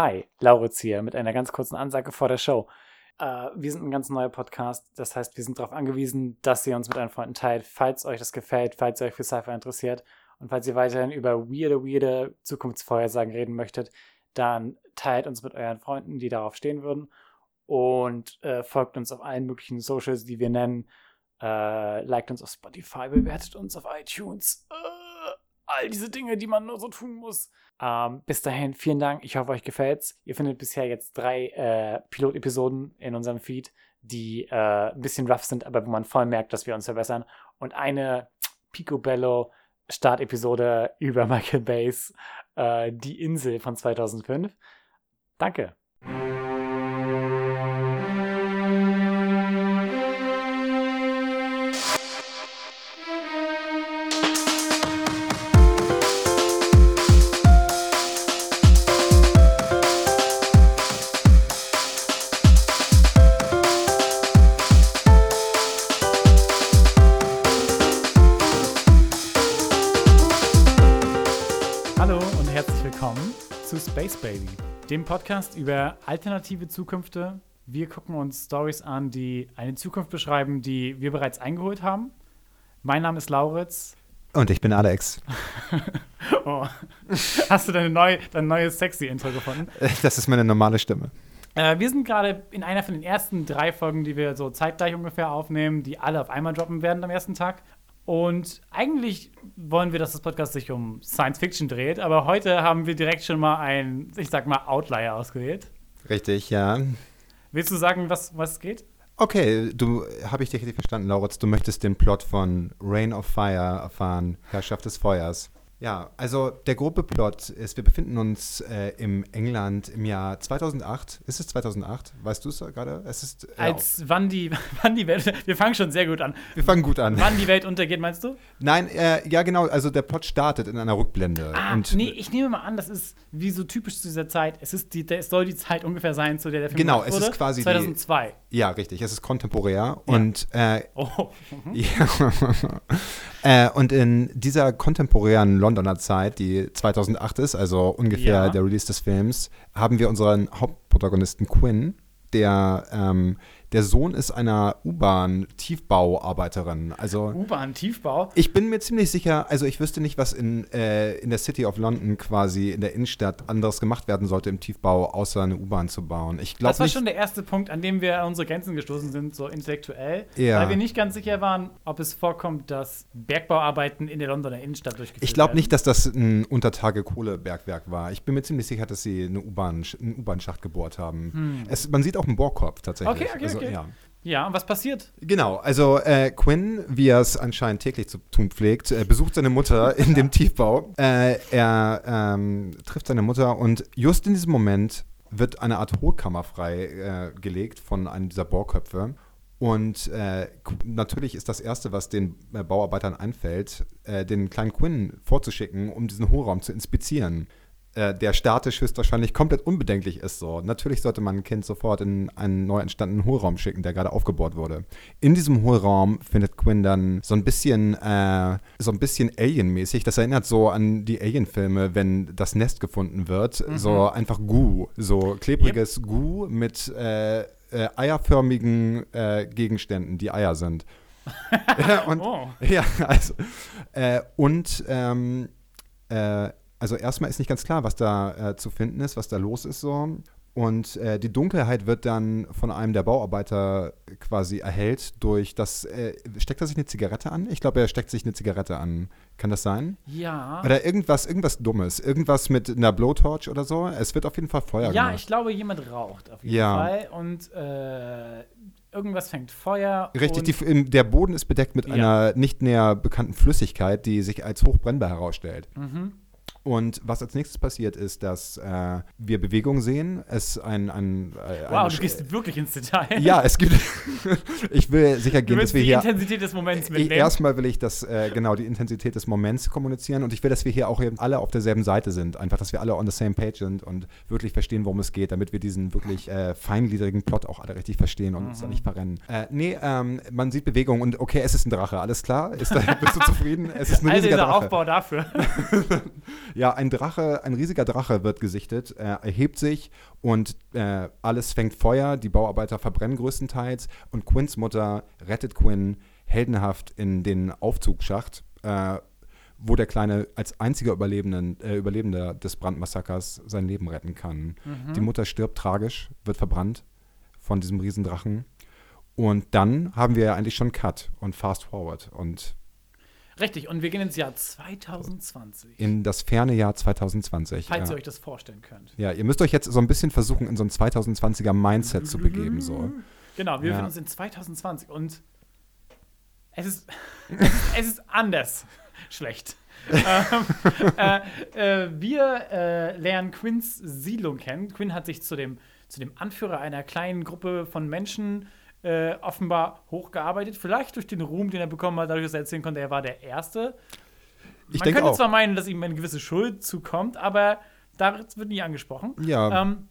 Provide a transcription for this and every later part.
Hi, Lauritz hier mit einer ganz kurzen Ansage vor der Show. Äh, wir sind ein ganz neuer Podcast, das heißt, wir sind darauf angewiesen, dass ihr uns mit euren Freunden teilt, falls euch das gefällt, falls ihr euch für Sci-Fi interessiert und falls ihr weiterhin über weirde, weirde Zukunftsvorhersagen reden möchtet, dann teilt uns mit euren Freunden, die darauf stehen würden und äh, folgt uns auf allen möglichen Socials, die wir nennen. Äh, liked uns auf Spotify, bewertet uns auf iTunes. All diese Dinge, die man nur so tun muss. Ähm, bis dahin, vielen Dank. Ich hoffe, euch gefällt's. Ihr findet bisher jetzt drei äh, Pilotepisoden in unserem Feed, die äh, ein bisschen rough sind, aber wo man voll merkt, dass wir uns verbessern. Und eine Picobello Startepisode über Michael Bays äh, Die Insel von 2005. Danke. Podcast über alternative Zukünfte. Wir gucken uns Stories an, die eine Zukunft beschreiben, die wir bereits eingeholt haben. Mein Name ist Lauritz. Und ich bin Alex. Oh. Hast du deine neue, dein neues sexy Intro gefunden? Das ist meine normale Stimme. Äh, wir sind gerade in einer von den ersten drei Folgen, die wir so zeitgleich ungefähr aufnehmen, die alle auf einmal droppen werden am ersten Tag. Und eigentlich wollen wir, dass das Podcast sich um Science Fiction dreht, aber heute haben wir direkt schon mal einen, ich sag mal, Outlier ausgewählt. Richtig, ja. Willst du sagen, was, was geht? Okay, du habe ich dich richtig verstanden, Lauritz. Du möchtest den Plot von Rain of Fire erfahren, Herrschaft des Feuers. Ja, also der grobe Plot ist, wir befinden uns äh, im England im Jahr 2008. Ist es 2008? Weißt du es gerade? Es ist äh, Als wann die, wann die Welt, wir fangen schon sehr gut an. wir fangen gut an. Wann die Welt untergeht, meinst du? Nein, äh, ja genau. Also der Plot startet in einer Rückblende. Ah, und nee, ich nehme mal an, das ist wie so typisch zu dieser Zeit. Es ist die, es soll die Zeit ungefähr sein, zu der der Film Genau, es ist wurde. quasi die- 2002. ja, richtig. Es ist kontemporär und äh, Oh, Ja. äh, und in dieser kontemporären Londoner Zeit, die 2008 ist, also ungefähr Ja. der Release des Films, haben wir unseren Hauptprotagonisten Quinn, der ähm, der Sohn ist einer U-Bahn-Tiefbauarbeiterin. Also U-Bahn-Tiefbau. ich bin mir ziemlich sicher, also ich wüsste nicht, was in, äh, in der City of London quasi in der Innenstadt anderes gemacht werden sollte im Tiefbau, außer eine U-Bahn zu bauen. Ich Das war nicht. schon der erste Punkt, an dem wir an unsere Grenzen gestoßen sind, so intellektuell. Ja. Weil wir nicht ganz sicher waren, ob es vorkommt, dass Bergbauarbeiten in der Londoner Innenstadt durchgeführt Ich glaube werden. nicht, dass das ein Untertage-Kohlebergwerk war. Ich bin mir ziemlich sicher, dass sie eine U-Bahn, einen U-Bahn-Schacht gebohrt haben. Es, man sieht auch einen Bohrkopf tatsächlich. Hm. Okay, okay, also, okay. Ja. Ja, und was passiert? Genau, also äh, Quinn, wie er es anscheinend täglich zu tun pflegt, äh, besucht seine Mutter in dem Tiefbau. Äh, er ähm, trifft seine Mutter und just in diesem Moment wird eine Art Hohlkammer freigelegt äh, gelegt von einem dieser Bohrköpfe. Und äh, natürlich ist das Erste, was den äh, Bauarbeitern einfällt, den kleinen Quinn vorzuschicken, um diesen Hohlraum zu inspizieren. Äh, der statisch höchstwahrscheinlich komplett unbedenklich ist. So. Natürlich sollte man ein Kind sofort in einen neu entstandenen Hohlraum schicken, der gerade aufgebohrt wurde. In diesem Hohlraum findet Quinn dann so ein bisschen, äh, so ein bisschen Alien-mäßig. Das erinnert so an die Alien-Filme, wenn das Nest gefunden wird. So einfach Gu, so klebriges Gu mit äh, äh, eierförmigen äh, Gegenständen, die Eier sind. Ja, und, Oh. ja, also. Und ähm, äh, also erstmal ist nicht ganz klar, was da äh, zu finden ist, was da los ist so. Und äh, die Dunkelheit wird dann von einem der Bauarbeiter quasi erhellt durch das. Äh, steckt er sich eine Zigarette an? Ich glaube, er steckt sich eine Zigarette an. Kann das sein? Ja. Oder irgendwas, irgendwas Dummes. Irgendwas mit einer Blowtorch oder so. Es wird auf jeden Fall Feuer Ja, gemacht. ich glaube, jemand raucht auf jeden Ja. Fall. Und äh, irgendwas fängt Feuer. Richtig, und die, der Boden ist bedeckt mit Ja. einer nicht näher bekannten Flüssigkeit, die sich als hochbrennbar herausstellt. Mhm. Und was als nächstes passiert ist, dass äh, wir Bewegung sehen. Es ein, ein äh, Wow, eine du gehst wirklich ins Detail. Ja, es gibt. ich will sicher gehen, dass wir die hier. Intensität des Moments Eh, mitnehmen. Erstmal will ich das, äh, genau, die Intensität des Moments kommunizieren und ich will, dass wir hier auch eben alle auf derselben Seite sind. Einfach, dass wir alle on the same page sind und wirklich verstehen, worum es geht, damit wir diesen wirklich äh, feingliedrigen Plot auch alle richtig verstehen und uns da Mhm. nicht verrennen. Äh, nee, ähm, man sieht Bewegung und okay, es ist ein Drache, alles klar? Ist da, bist du zufrieden? Es ist ein also riesiger dieser Drache. Aufbau dafür. Ja, ein Drache, ein riesiger Drache wird gesichtet, er erhebt sich und äh, alles fängt Feuer. Die Bauarbeiter verbrennen größtenteils und Quinns Mutter rettet Quinn heldenhaft in den Aufzugsschacht, äh, wo der Kleine als einziger Überlebenden, äh, Überlebender des Brandmassakers sein Leben retten kann. Mhm. Die Mutter stirbt tragisch, wird verbrannt von diesem Riesendrachen. Und dann haben wir ja eigentlich schon Cut und Fast Forward und Richtig, und wir gehen ins Jahr 2020. in das ferne Jahr 2020. falls ja. ihr euch das vorstellen könnt. ja, ihr müsst euch jetzt so ein bisschen versuchen, in so ein 2020er Mindset zu begeben. So. Genau, wir Ja. befinden uns in 2020 und es ist, es ist, anders schlecht. ähm, äh, äh, wir äh, lernen Quinns Siedlung kennen. Quinn hat sich zu dem, zu dem Anführer einer kleinen Gruppe von Menschen äh, offenbar hochgearbeitet. Vielleicht durch den Ruhm, den er bekommen hat, dadurch, dass er erzählen konnte, er war der Erste. Ich Man könnte auch. zwar meinen, dass ihm eine gewisse Schuld zukommt, aber das wird nie angesprochen. Ja, Ähm,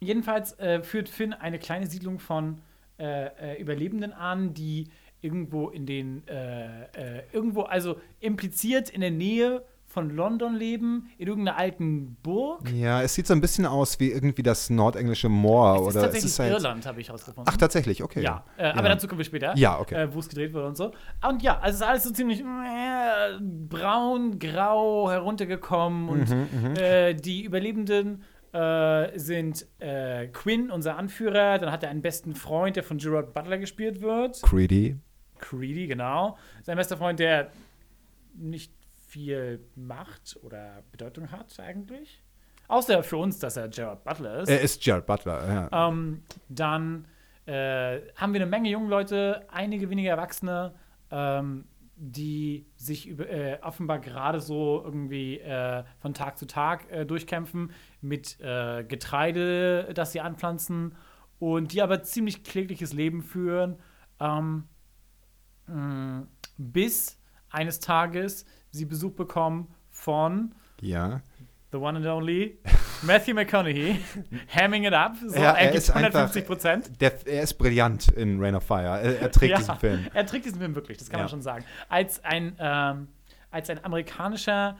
jedenfalls äh, führt Finn eine kleine Siedlung von äh, äh, Überlebenden an, die irgendwo in den, äh, irgendwo, also impliziert in der Nähe von London leben, in irgendeiner alten Burg. ja, es sieht so ein bisschen aus wie irgendwie das nordenglische Moor. Es ist oder tatsächlich es ist halt, Irland, habe ich herausgefunden. Ach, tatsächlich, okay. Ja, äh, aber dazu kommen wir später. Ja, okay. Äh, wo es gedreht wurde und so. Und ja, also es ist alles so ziemlich äh, braun, grau heruntergekommen und Mhm, äh, die Überlebenden äh, sind äh, Quinn, unser Anführer. Dann hat er einen besten Freund, der von Gerard Butler gespielt wird. Creedy. Creedy, genau. Sein bester Freund, der nicht viel Macht oder Bedeutung hat eigentlich. Außer für uns, dass er Gerard Butler ist. Er ist Jared Butler, ja. Ähm, dann äh, haben wir eine Menge junge Leute, einige wenige Erwachsene, ähm, die sich über, äh, offenbar gerade so irgendwie äh, von Tag zu Tag äh, durchkämpfen mit äh, Getreide, das sie anpflanzen und die aber ziemlich klägliches Leben führen, ähm, mh, bis eines Tages sie Besuch bekommen von ja. the one and only Matthew McConaughey, hamming it up. So, Ja, er er gibt ist einfach- 150 Prozent. Er ist brillant in Rain of Fire. Er, er trägt diesen Film. er trägt diesen Film wirklich, das kann Ja. man schon sagen. Als ein, ähm, als ein amerikanischer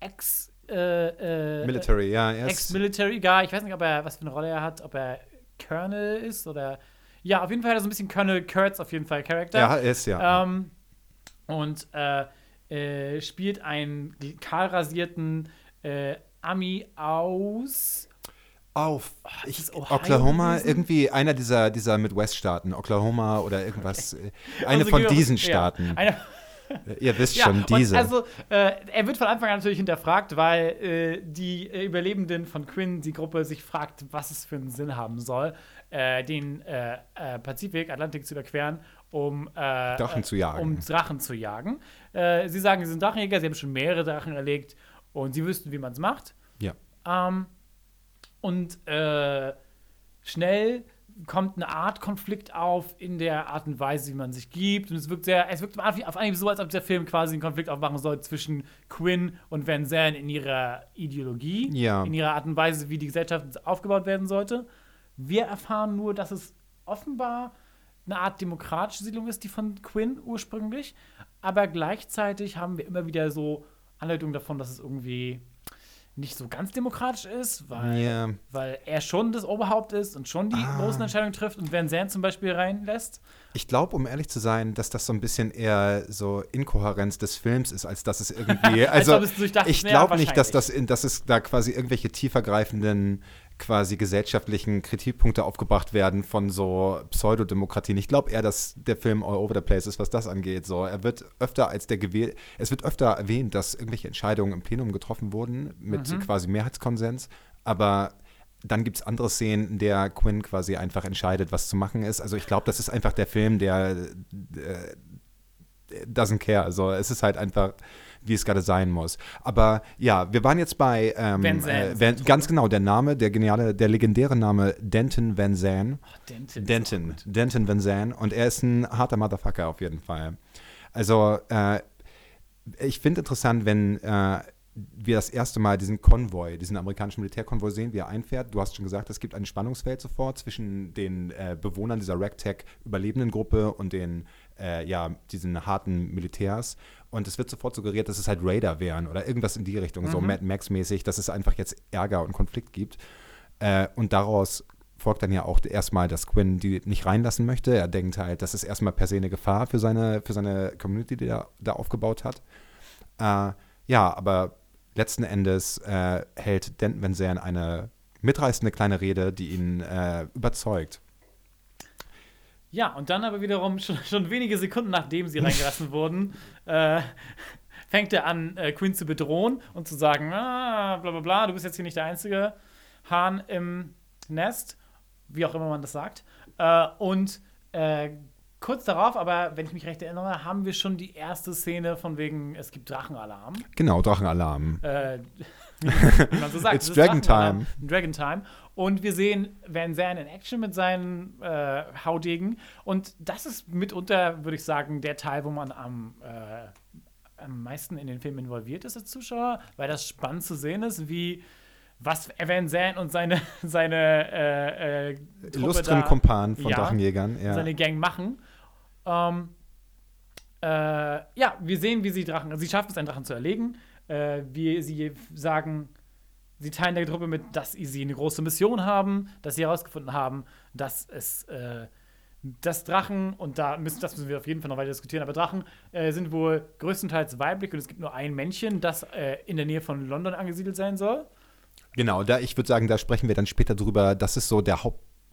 Ex- äh, äh, Military, ja. Ex-Military Guy, ich weiß nicht, ob er, was für eine Rolle er hat, ob er Colonel ist oder. Ja, auf jeden Fall hat er so ein bisschen Colonel Kurtz auf jeden Fall Charakter. ja, er ist ja. Ähm, und äh, äh, spielt einen kahlrasierten äh, Ami aus. Auf ist ich, Oklahoma, gewesen? irgendwie einer dieser, dieser Midwest-Staaten, Oklahoma oder irgendwas. äh, Eine Also von diesen ja, Staaten. Eine, Ihr wisst ja, schon, diese. Also, äh, er wird von Anfang an natürlich hinterfragt, weil äh, die äh, Überlebenden von Quinn, die Gruppe, sich fragt, was es für einen Sinn haben soll, äh, den Pazifik, Atlantik zu überqueren, um Drachen zu jagen. Um Drachen zu jagen. Äh, sie sagen, sie sind Drachenjäger, sie haben schon mehrere Drachen erlegt und sie wüssten, wie man es macht. ja. Ähm, und äh, schnell kommt eine Art Konflikt auf in der Art und Weise, wie man sich gibt. Und es wirkt sehr, es wirkt auf Anhieb so, als ob der Film quasi einen Konflikt aufmachen soll zwischen Quinn und Van Zandt in ihrer Ideologie, Ja. in ihrer Art und Weise, wie die Gesellschaft aufgebaut werden sollte. Wir erfahren nur, dass es offenbar eine Art demokratische Siedlung ist, die von Quinn ursprünglich. Aber gleichzeitig haben wir immer wieder so Anleitungen davon, dass es irgendwie nicht so ganz demokratisch ist, weil, Ja. weil er schon das Oberhaupt ist und schon die Ah. großen Entscheidungen trifft und Van Zandt zum Beispiel reinlässt. Ich glaube, um ehrlich zu sein, dass das so ein bisschen eher so Inkohärenz des Films ist, als dass es irgendwie. Als Also, ich glaube nicht, dass, das in, dass es da quasi irgendwelche tiefergreifenden, quasi gesellschaftlichen Kritikpunkte aufgebracht werden von so Pseudodemokratien. Ich glaube eher, dass der Film all over the place ist, was das angeht. So, er wird öfter als der gewählt, es wird öfter erwähnt, dass irgendwelche Entscheidungen im Plenum getroffen wurden mit Mhm. quasi Mehrheitskonsens, aber dann gibt es andere Szenen, in der Quinn quasi einfach entscheidet, was zu machen ist. Also ich glaube, das ist einfach der Film, der äh, doesn't care. Also es ist halt einfach, wie es gerade sein muss. Aber ja, wir waren jetzt bei ähm, Van Zandt. äh, Van, ganz genau der Name, der geniale, der legendäre Name Denton Van Zandt. Oh, Denton. Denton, Denton Van Zandt. Und er ist ein harter Motherfucker auf jeden Fall. Also äh, ich finde interessant, wenn äh, wir das erste Mal diesen Konvoi, diesen amerikanischen Militärkonvoi sehen, wie er einfährt. Du hast schon gesagt, es gibt ein Spannungsfeld sofort zwischen den äh, Bewohnern dieser Ragtag-Überlebendengruppe und den äh, ja, diesen harten Militärs. Und es wird sofort suggeriert, dass es halt Raider wären oder irgendwas in die Richtung, so Mhm. Mad Max-mäßig, dass es einfach jetzt Ärger und Konflikt gibt. Äh, und daraus folgt dann ja auch erstmal, dass Quinn die nicht reinlassen möchte. Er denkt halt, das ist erstmal per se eine Gefahr für seine, für seine Community, die er da aufgebaut hat. Äh, ja, aber letzten Endes äh, hält Denton Van Zandt eine mitreißende kleine Rede, die ihn äh, überzeugt. Ja, und dann aber wiederum schon, schon wenige Sekunden nachdem sie reingelassen wurden, äh, fängt er an, äh, Quinn zu bedrohen und zu sagen, ah, bla bla bla, du bist jetzt hier nicht der einzige Hahn im Nest, wie auch immer man das sagt. Äh, und äh, kurz darauf, aber wenn ich mich recht erinnere, haben wir schon die erste Szene von wegen, es gibt Drachenalarm. Genau, Drachenalarm. Äh, wie man so sagt. It's es ist Dragon Drachenalarm. Dragon Time. Und wir sehen Van Zandt in Action mit seinen äh, Haudegen. Und das ist mitunter, würde ich sagen, der Teil, wo man am, äh, am meisten in den Film involviert ist als Zuschauer, weil das spannend zu sehen ist, wie was Van Zandt und seine, seine äh, äh, Illustren da- Kumpan von Ja. Drachenjägern. Ja. seine Gang machen. Ähm, äh, ja, wir sehen, wie sie Drachen, sie schaffen es, einen Drachen zu erlegen. Äh, wie sie sagen, sie teilen der Truppe mit, dass sie eine große Mission haben, dass sie herausgefunden haben, dass es äh, dass Drachen, und da müssen, das müssen wir auf jeden Fall noch weiter diskutieren, aber Drachen äh, sind wohl größtenteils weiblich und es gibt nur ein Männchen, das äh, in der Nähe von London angesiedelt sein soll. Genau, da, ich würde sagen, da sprechen wir dann später drüber. Das ist so der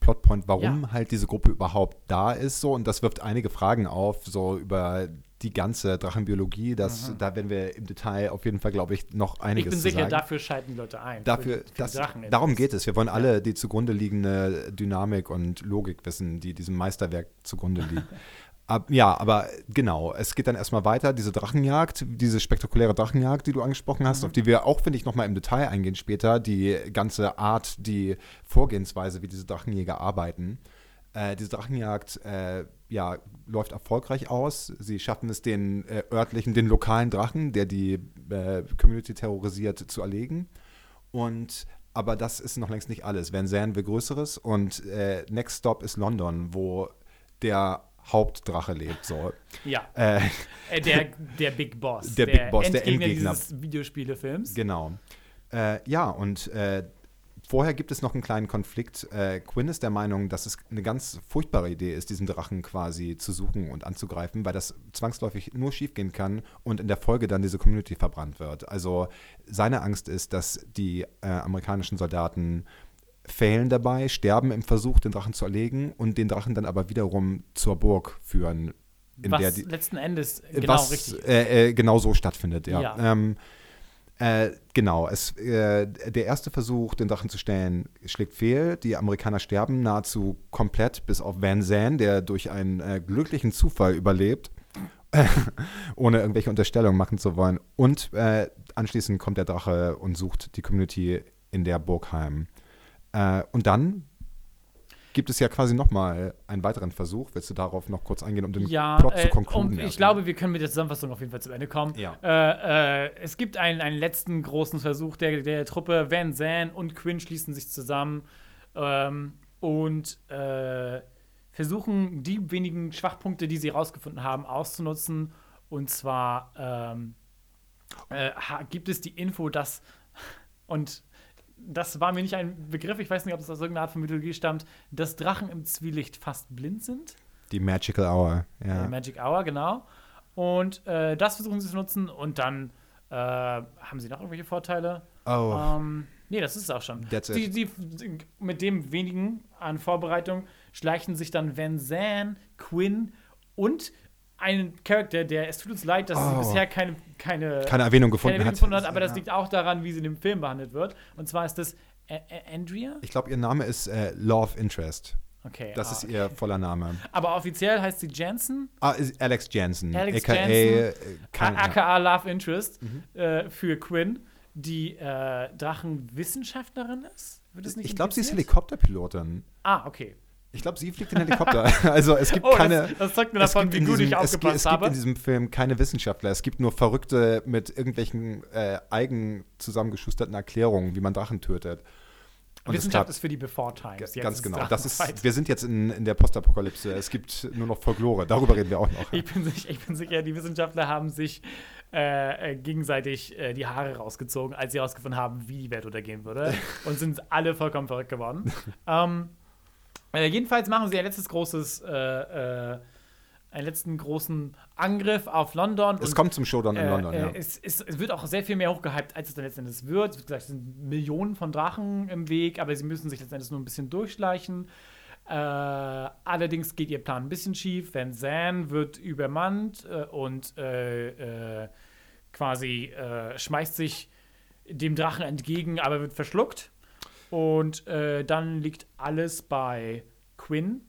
Hauptplotpoint, warum Ja. halt diese Gruppe überhaupt da ist. So, und das wirft einige Fragen auf, so über die ganze Drachenbiologie. Das, Da werden wir im Detail auf jeden Fall, glaube ich, noch Ich einiges bin zu sicher, sagen. dafür schalten die Leute ein. Dafür, Für- für das, darum geht es. Wir wollen alle die zugrunde liegende Dynamik und Logik wissen, die diesem Meisterwerk zugrunde liegt. Ab, ja, aber genau, es geht dann erstmal weiter, diese Drachenjagd, diese spektakuläre Drachenjagd, die du angesprochen hast, auf die wir auch, finde ich, nochmal im Detail eingehen später, die ganze Art, die Vorgehensweise, wie diese Drachenjäger arbeiten. Äh, diese Drachenjagd äh, ja, läuft erfolgreich aus. Sie schaffen es, den äh, örtlichen, den lokalen Drachen, der die äh, Community terrorisiert, zu erlegen. Und aber das ist noch längst nicht alles. Van Zandt will Größeres und äh, Next Stop ist London, wo der Hauptdrache lebt. So. Ja. Äh, Äh, der, der Big Boss. Der Big Boss, der Endgegner Endgegner. dieses Videospielefilms. genau. Äh, ja, und äh, vorher gibt es noch einen kleinen Konflikt. Äh, Quinn ist der Meinung, dass es eine ganz furchtbare Idee ist, diesen Drachen quasi zu suchen und anzugreifen, weil das zwangsläufig nur schiefgehen kann und in der Folge dann diese Community verbrannt wird. Also seine Angst ist, dass die äh, amerikanischen Soldaten failen dabei, sterben im Versuch, den Drachen zu erlegen und den Drachen dann aber wiederum zur Burg führen, in was der die, letzten Endes genau was richtig. Äh, äh, genau so stattfindet, ja. Ja. Ähm, äh, genau, es, äh, der erste Versuch, den Drachen zu stellen, schlägt fehl. Die Amerikaner sterben nahezu komplett, bis auf Van Zandt, der durch einen äh, glücklichen Zufall überlebt, ohne irgendwelche Unterstellungen machen zu wollen. Und äh, anschließend kommt der Drache und sucht die Community in der Burg heim. Äh, und dann gibt es ja quasi nochmal einen weiteren Versuch. Willst du darauf noch kurz eingehen, um den Ja, Plot äh, zu konkluden? ich glaube, wir können mit der Zusammenfassung auf jeden Fall zum Ende kommen. Ja. Äh, äh, es gibt einen, einen letzten großen Versuch der, der Truppe. Van Zandt und Quinn schließen sich zusammen ähm, und äh, versuchen, die wenigen Schwachpunkte, die sie herausgefunden haben, auszunutzen. Und zwar ähm, äh, gibt es die Info, dass und das war mir nicht ein Begriff, ich weiß nicht, ob das aus irgendeiner Art von Mythologie stammt, dass Drachen im Zwielicht fast blind sind. Die Magical Hour, ja. Äh, Magic Hour, genau. Und äh, das versuchen sie zu nutzen und dann äh, haben sie noch irgendwelche Vorteile? Oh, Ähm, nee, das ist es auch schon. That's Die, it. die, mit dem wenigen an Vorbereitung schleichen sich dann Van Zandt, Quinn und ein Charakter, der, es tut uns leid, dass Oh. sie bisher keine, keine, keine Erwähnung keine gefunden Erwähnung hat. gefunden hat, aber das liegt auch daran, wie sie in dem Film behandelt wird. Und zwar ist das A A Andrea? Ich glaube, ihr Name ist äh, Love Interest. Okay. Das ah, ist okay. ihr voller Name. Aber offiziell heißt sie Jansen. Ah, ist Alex Jansen. Alex aka, Jansen. äh, ja. aka Love Interest Mhm. äh, für Quinn, die äh, Drachenwissenschaftlerin ist. Wird das nicht Ich glaube, sie ist? Helikopterpilotin. Ah, okay. Ich glaube, sie fliegt in Helikopter. also es gibt Oh, keine. das, das zeigt mir es davon, wie gut diesem, ich es, gibt- aufgepasst es gibt habe. in diesem Film keine Wissenschaftler. Es gibt nur Verrückte mit irgendwelchen äh, eigen zusammengeschusterten Erklärungen, wie man Drachen tötet. Und es Wissenschaft ist für die Before Times. Ganz genau. Das ist, wir sind jetzt in, in der Postapokalypse. Es gibt nur noch Folklore. Darüber reden wir auch noch. Ich bin, sich, ich bin sicher, die Wissenschaftler haben sich äh, äh, gegenseitig äh, die Haare rausgezogen, als sie herausgefunden haben, wie die Welt untergehen würde. und sind alle vollkommen verrückt geworden. ähm, äh, jedenfalls machen sie ein letztes großes, äh, äh, einen letzten großen Angriff auf London. Es und, kommt zum Showdown in äh, London, äh, ja. es, es, es wird auch sehr viel mehr hochgehypt, als es dann letztendlich wird. Es wird gesagt, es sind Millionen von Drachen im Weg, aber sie müssen sich letztendlich nur ein bisschen durchschleichen. Äh, allerdings geht ihr Plan ein bisschen schief. Van Zandt wird übermannt äh, und äh, äh, quasi äh, schmeißt sich dem Drachen entgegen, aber wird verschluckt. Und äh, dann liegt alles bei Quinn,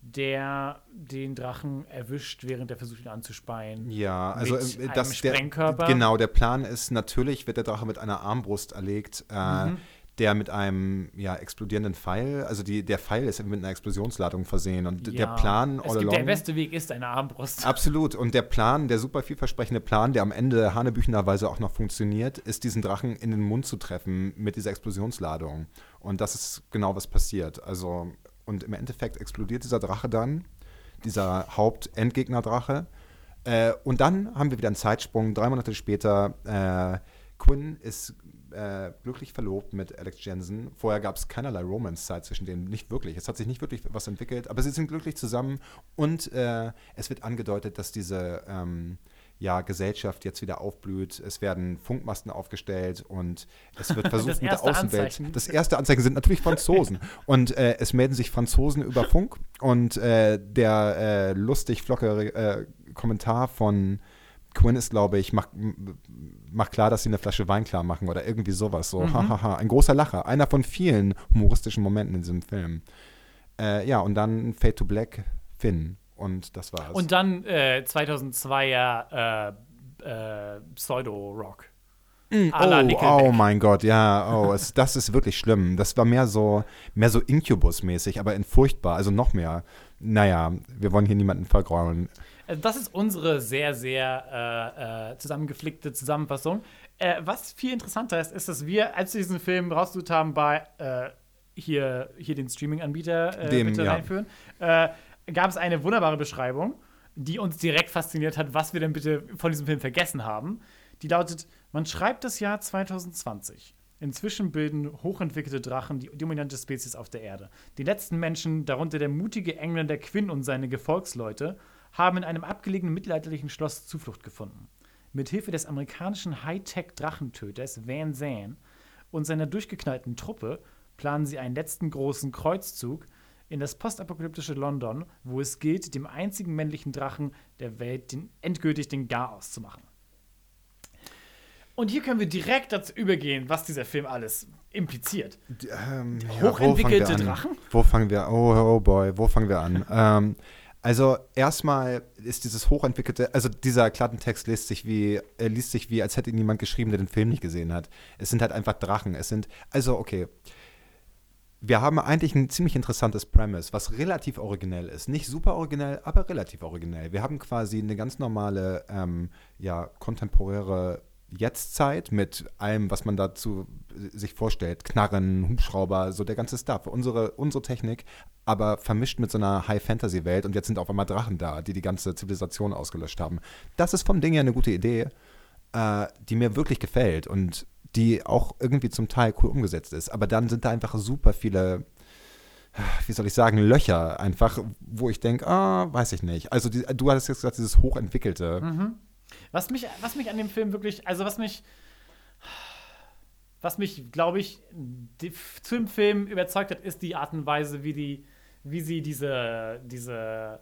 der den Drachen erwischt, während er versucht, ihn anzuspeien. Ja, also mit äh, einem das, der, Sprengkörper. genau, der Plan ist, natürlich wird der Drache mit einer Armbrust erlegt, äh, Mhm. Der mit einem ja, explodierenden Pfeil, also die, der Pfeil ist mit einer Explosionsladung versehen und d- der Ja. Plan Es all gibt, der along, beste Weg ist eine Armbrust. Absolut. Und der Plan, der super vielversprechende Plan, der am Ende hanebüchenerweise auch noch funktioniert, ist, diesen Drachen in den Mund zu treffen mit dieser Explosionsladung. Und das ist genau was passiert. Also, und im Endeffekt explodiert dieser Drache dann, dieser Haupt-Endgegner-Drache. Äh, und dann haben wir wieder einen Zeitsprung. Drei Monate später, äh, Quinn ist äh, glücklich verlobt mit Alex Jensen. Vorher gab es keinerlei Romance-Zeit zwischen denen, nicht wirklich. Es hat sich nicht wirklich was entwickelt, aber sie sind glücklich zusammen und äh, es wird angedeutet, dass diese ähm, ja, Gesellschaft jetzt wieder aufblüht. Es werden Funkmasten aufgestellt und es wird versucht, mit der Außenwelt. Anzeichen. Das erste Anzeichen sind natürlich Franzosen. und äh, es melden sich Franzosen über Funk und äh, der äh, lustig flockere äh, Kommentar von Quinn ist, glaube ich, macht mach klar, dass sie eine Flasche Wein klar machen oder irgendwie sowas. So, Mhm. hahaha. Ein großer Lacher. Einer von vielen humoristischen Momenten in diesem Film. Äh, ja, und dann Fade to Black, Finn. Und das war's. Und dann äh, 2002er äh, äh, Pseudo-Rock. la oh, oh mein Gott, ja, oh, es, das ist wirklich schlimm. Das war mehr so, mehr so Incubus-mäßig, aber in furchtbar, also noch mehr. Naja, wir wollen hier niemanden vergraulen. Also das ist unsere sehr, sehr äh, äh, zusammengeflickte Zusammenfassung. Äh, was viel interessanter ist, ist, dass wir, als wir diesen Film rausgesucht haben, bei äh, hier, hier den Streaming-Anbieter äh, bitte ja. reinführen, äh, gab es eine wunderbare Beschreibung, die uns direkt fasziniert hat, was wir denn bitte von diesem Film vergessen haben. Die lautet: Man schreibt das Jahr 2020. Inzwischen bilden hochentwickelte Drachen die dominante Spezies auf der Erde. Die letzten Menschen, darunter der mutige Engländer Quinn und seine Gefolgsleute, haben in einem abgelegenen mittelalterlichen Schloss Zuflucht gefunden. Mit Hilfe des amerikanischen Hightech-Drachentöters Van Zandt und seiner durchgeknallten Truppe planen sie einen letzten großen Kreuzzug in das postapokalyptische London, wo es gilt, dem einzigen männlichen Drachen der Welt den, endgültig den Garaus zu machen. Und hier können wir direkt dazu übergehen, was dieser Film alles impliziert. Ähm, Hochentwickelte wo fangen wir an? Drachen? Wo fangen wir Oh, oh boy, wo fangen wir an? ähm, also erstmal ist dieses hochentwickelte, also dieser Klappentext liest sich wie, äh, liest sich wie, als hätte ihn jemand geschrieben, der den Film nicht gesehen hat. Es sind halt einfach Drachen. Es sind, also okay. Wir haben eigentlich ein ziemlich interessantes Premise, was relativ originell ist. Nicht super originell, aber relativ originell. Wir haben quasi eine ganz normale, ähm, ja, kontemporäre Jetztzeit mit allem, was man dazu sich vorstellt. Knarren, Hubschrauber, so der ganze Stuff. Unsere, unsere Technik, aber vermischt mit so einer High-Fantasy-Welt und jetzt sind auf einmal Drachen da, die die ganze Zivilisation ausgelöscht haben. Das ist vom Ding her eine gute Idee, äh, die mir wirklich gefällt und die auch irgendwie zum Teil cool umgesetzt ist. Aber dann sind da einfach super viele, wie soll ich sagen, Löcher einfach, wo ich denke, ah, weiß ich nicht. Also die, du hattest jetzt gesagt, dieses hochentwickelte. Was mich, was mich an dem Film wirklich, also was mich, was mich, glaube ich, die, zu dem Film überzeugt hat, ist die Art und Weise, wie die, wie sie diese, diese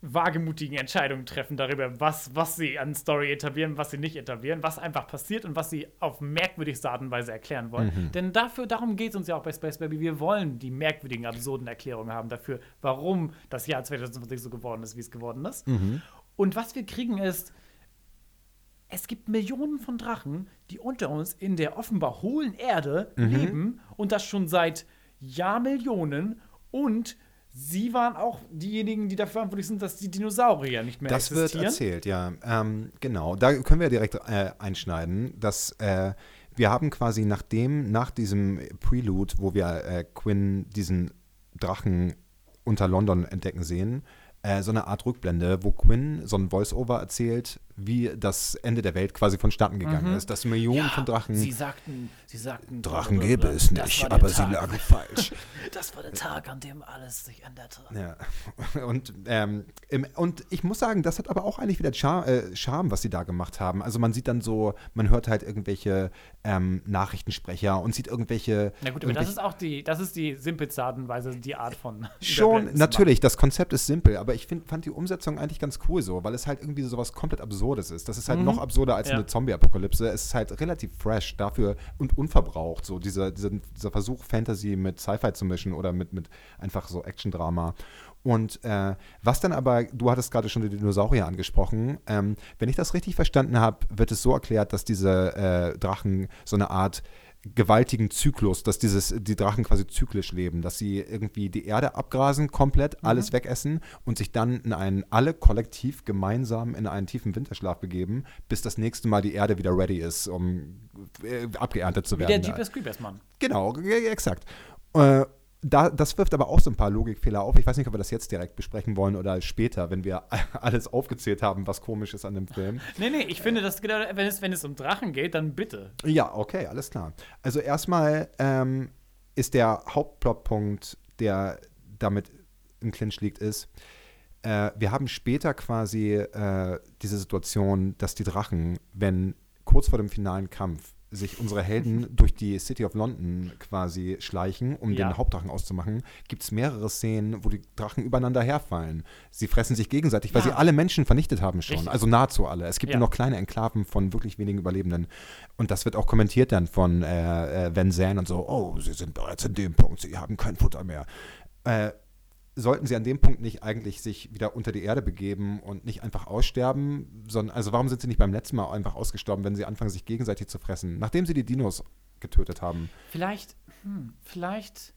wagemutigen Entscheidungen treffen darüber, was, was sie an Story etablieren, was sie nicht etablieren, was einfach passiert und was sie auf merkwürdigste Art und Weise erklären wollen. Denn dafür, darum geht es uns ja auch bei Space Baby. Wir wollen die merkwürdigen, absurden Erklärungen haben dafür, warum das Jahr 2020 so geworden ist, wie es geworden ist. Und was wir kriegen ist, es gibt Millionen von Drachen, die unter uns in der offenbar hohlen Erde leben und das schon seit Jahrmillionen und sie waren auch diejenigen, die dafür verantwortlich sind, dass die Dinosaurier nicht mehr Das wird existieren. erzählt, ja. Ähm, genau, da können wir direkt äh, einschneiden, dass äh, wir haben quasi nachdem, nach diesem Prelude, wo wir äh, Quinn diesen Drachen unter London entdecken sehen, äh, so eine Art Rückblende, wo Quinn so ein Voice-Over erzählt, wie das Ende der Welt quasi vonstatten gegangen Mhm. ist, dass Millionen Ja, von Drachen. Sie sagten, sie sagten. Drachen gäbe es nicht, aber sie Tag. lagen falsch. Das war der Tag, an dem alles sich änderte. Ja. Und, ähm, im, und ich muss sagen, das hat aber auch eigentlich wieder Charme, äh, Charme, was sie da gemacht haben. Also man sieht dann so, man hört halt irgendwelche ähm, Nachrichtensprecher und sieht irgendwelche. Na gut, aber das ist auch die, das ist die simpelste Art und Weise, die Art von. Schon, natürlich, das Konzept ist simpel, aber ich find, fand die Umsetzung eigentlich ganz cool so, weil es halt irgendwie so was komplett Absurdes ist. Das ist halt Mhm. noch absurder als Ja. eine Zombie-Apokalypse. Es ist halt relativ fresh dafür und unverbraucht, so dieser, dieser, dieser Versuch, Fantasy mit Sci-Fi zu mischen oder mit, mit einfach so Action-Drama. Und äh, was dann aber, du hattest gerade schon die Dinosaurier angesprochen, ähm, wenn ich das richtig verstanden habe, wird es so erklärt, dass diese äh, Drachen so eine Art gewaltigen Zyklus, dass dieses, die Drachen quasi zyklisch leben, dass sie irgendwie die Erde abgrasen, komplett alles wegessen und sich dann in einen, alle kollektiv gemeinsam in einen tiefen Winterschlaf begeben, bis das nächste Mal die Erde wieder ready ist, um äh, abgeerntet zu Wie werden. der Jeepers Creepers Mann. Genau, g- exakt. Äh, da, das wirft aber auch so ein paar Logikfehler auf. Ich weiß nicht, ob wir das jetzt direkt besprechen wollen oder später, wenn wir alles aufgezählt haben, was komisch ist an dem Film. Nee, nee, ich finde, dass genau, wenn es, wenn es um Drachen geht, dann bitte. Ja, okay, alles klar. Also erstmal ähm, ist der Hauptplotpunkt, der damit im Clinch liegt, ist, äh, wir haben später quasi äh, diese Situation, dass die Drachen, wenn kurz vor dem finalen Kampf sich unsere Helden durch die City of London quasi schleichen, um Ja. den Hauptdrachen auszumachen, gibt es mehrere Szenen, wo die Drachen übereinander herfallen. Sie fressen sich gegenseitig, weil Ja. sie alle Menschen vernichtet haben schon. Richtig. Also nahezu alle. Es gibt Ja. nur noch kleine Enklaven von wirklich wenigen Überlebenden. Und das wird auch kommentiert dann von äh, äh, Van Zandt und so, oh, sie sind bereits in dem Punkt, sie haben kein Futter mehr. Äh, sollten sie an dem Punkt nicht eigentlich sich wieder unter die Erde begeben und nicht einfach aussterben, sondern, also warum sind sie nicht beim letzten Mal einfach ausgestorben, wenn sie anfangen, sich gegenseitig zu fressen, nachdem sie die Dinos getötet haben? Vielleicht, hm, vielleicht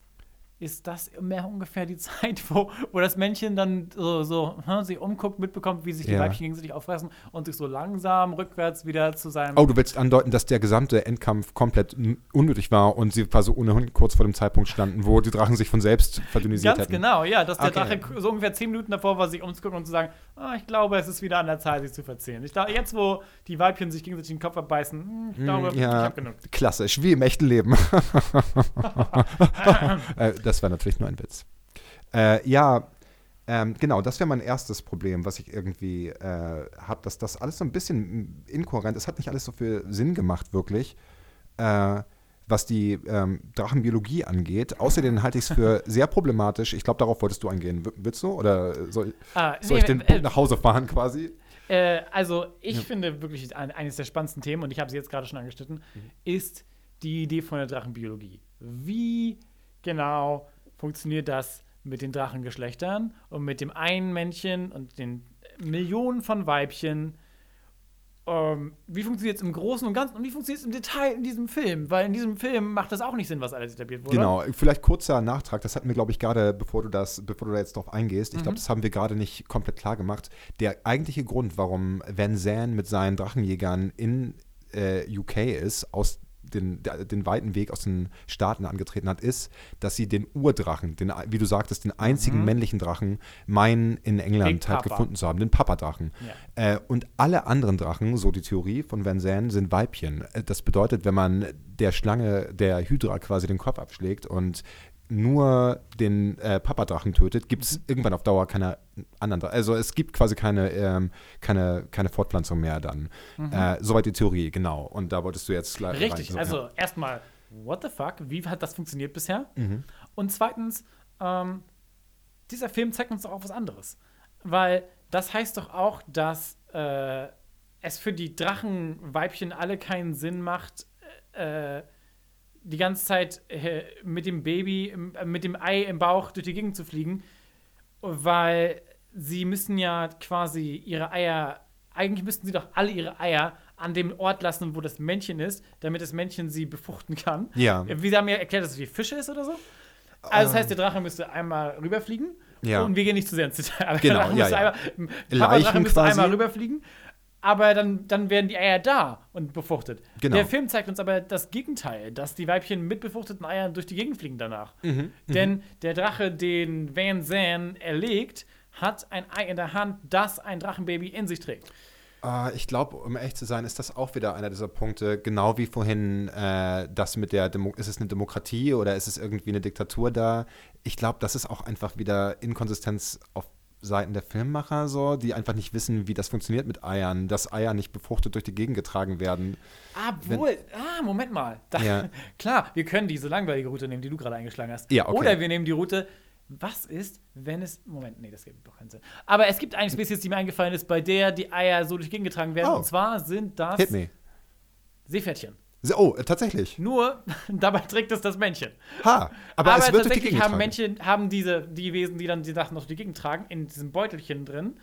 ist das mehr ungefähr die Zeit, wo, wo das Männchen dann so, so hm, sich umguckt, mitbekommt, wie sich die Ja. Weibchen gegenseitig auffressen und sich so langsam rückwärts wieder zu seinem. Oh, du willst andeuten, dass der gesamte Endkampf komplett unnötig war und sie quasi ohnehin kurz vor dem Zeitpunkt standen, wo die Drachen sich von selbst verdünnisiert Ganz hätten. genau, ja, dass der Okay. Drache so ungefähr zehn Minuten davor war, sich umzugucken und zu sagen, ah, ich glaube, es ist wieder an der Zeit, sich zu verziehen. Ich glaube, jetzt, wo die Weibchen sich gegenseitig den Kopf abbeißen, hm, ich glaube, Mm, ich ja, habe genug. klassisch, wie im echten Leben. äh, das war natürlich nur ein Witz. Äh, ja, ähm, genau, das wäre mein erstes Problem, was ich irgendwie äh, habe, dass das alles so ein bisschen inkohärent ist. Es hat nicht alles so viel Sinn gemacht, wirklich, äh, was die ähm, Drachenbiologie angeht. Außerdem halte ich es für sehr problematisch. Ich glaube, darauf wolltest du eingehen. W- Willst du? Oder soll, Ah, soll nee, ich den äh, nach Hause fahren quasi? Äh, also, ich finde wirklich ein, eines der spannendsten Themen, und ich habe sie jetzt gerade schon angeschnitten, Mhm. ist die Idee von der Drachenbiologie. Wie genau funktioniert das mit den Drachengeschlechtern und mit dem einen Männchen und den Millionen von Weibchen? Ähm, wie funktioniert es im Großen und Ganzen und wie funktioniert es im Detail in diesem Film? Weil in diesem Film macht das auch nicht Sinn, was alles etabliert wurde. Genau, vielleicht kurzer Nachtrag, das hatten wir, glaube ich, gerade, bevor du das, bevor du da jetzt drauf eingehst, ich glaube, Mhm. das haben wir gerade nicht komplett klar gemacht. Der eigentliche Grund, warum Van Zandt mit seinen Drachenjägern in äh, UK ist, aus den, den weiten Weg aus den Staaten angetreten hat, ist, dass sie den Urdrachen, den, wie du sagtest, den einzigen Mhm. männlichen Drachen, meinen in England halt gefunden zu haben, den Papadrachen. Ja. Äh, und alle anderen Drachen, so die Theorie von Van Zandt, sind Weibchen. Äh, Das bedeutet, wenn man der Schlange, der Hydra quasi den Kopf abschlägt und nur den äh, Papadrachen tötet, gibt es irgendwann auf Dauer keine anderen. Also es gibt quasi keine, ähm, keine, keine Fortpflanzung mehr dann. Äh, soweit die Theorie, genau. Und da wolltest du jetzt gleich Richtig, rein- so, also ja. erstmal, what the fuck? Wie hat das funktioniert bisher? Mhm. Und zweitens, ähm, dieser Film zeigt uns doch auch was anderes. Weil das heißt doch auch, dass äh, es für die Drachenweibchen alle keinen Sinn macht, äh, die ganze Zeit äh, mit dem Baby, äh, mit dem Ei im Bauch durch die Gegend zu fliegen, weil sie müssen ja quasi ihre Eier, eigentlich müssten sie doch alle ihre Eier an dem Ort lassen, wo das Männchen ist, damit das Männchen sie befruchten kann. Ja. Wie sie haben ja erklärt, dass es wie Fische ist oder so. Also das heißt, der Drache müsste einmal rüberfliegen. Ja. Und wir gehen nicht zu sehr ins Detail. Aber Genau, der Drache ja, müsste ja. Einmal, Leichen Papa-Drache müsste quasi. einmal rüberfliegen. Aber dann, dann werden die Eier da und befruchtet. Genau. Der Film zeigt uns aber das Gegenteil, dass die Weibchen mit befruchteten Eiern durch die Gegend fliegen danach. Mhm, Denn der Drache, den Van Zandt erlegt, hat ein Ei in der Hand, das ein Drachenbaby in sich trägt. Ah, ich glaube, um ehrlich zu sein, ist das auch wieder einer dieser Punkte, genau wie vorhin äh, das mit der, Demo ist es eine Demokratie oder ist es irgendwie eine Diktatur da? Ich glaube, das ist auch einfach wieder Inkonsistenz auf Seiten der Filmmacher so, die einfach nicht wissen, wie das funktioniert mit Eiern, dass Eier nicht befruchtet durch die Gegend getragen werden. Obwohl, ah, Moment mal. Da, Ja. Klar, wir können diese langweilige Route nehmen, die du gerade eingeschlagen hast. Ja, okay. Oder wir nehmen die Route, was ist, wenn es. Moment, nee, das gibt doch keinen Sinn. Aber es gibt eine Spezies, die mir eingefallen ist, bei der die Eier so durch die Gegend getragen werden. Oh. Und zwar sind das Hit me. Seepferdchen. Oh, äh, tatsächlich. Nur, dabei trägt es das Männchen. Ha, aber, es wird durch die tatsächlich Gegend haben. Männchen, haben diese, die Wesen, die dann die Sachen noch durch die Gegend tragen, in diesem Beutelchen drin,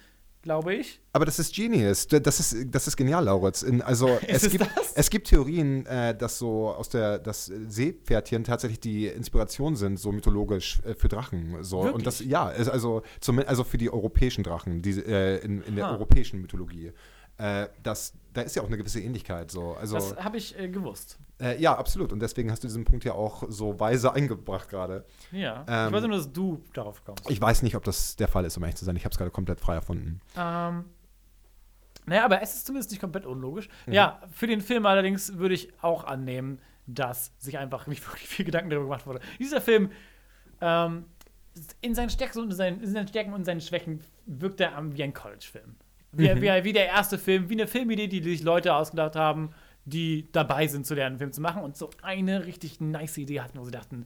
glaube ich. Aber das ist genius. Das ist, das ist genial, Lauritz. Also es, es gibt, das? es gibt Theorien, äh, dass so aus der das Seepferdchen tatsächlich die Inspiration sind, so mythologisch äh, für Drachen. So. Wirklich? Und das, ja, also, zum, also für die europäischen Drachen, die, äh, in, in der Ha. europäischen Mythologie. Äh, das, da ist ja auch eine gewisse Ähnlichkeit. So. Also, Das habe ich äh, gewusst. äh, ja, absolut. Und deswegen hast du diesen Punkt ja auch so weise eingebracht gerade. Ja. Ähm, ich wollte nur, dass du darauf kommst. Ich weiß nicht, ob das der Fall ist, um ehrlich zu sein. Ich habe es gerade komplett frei erfunden. Ähm, naja, aber es ist zumindest nicht komplett unlogisch. Ja, für den Film allerdings würde ich auch annehmen, dass sich einfach nicht wirklich viel Gedanken darüber gemacht wurde. Dieser Film, ähm, in seinen Stärken und in seinen, in seinen Stärken und seinen Schwächen wirkt er am- wie ein College-Film. Wie, wie, wie der erste Film, wie eine Filmidee, die sich Leute ausgedacht haben, die dabei sind, zu lernen, einen Film zu machen und so eine richtig nice Idee hatten, wo sie dachten,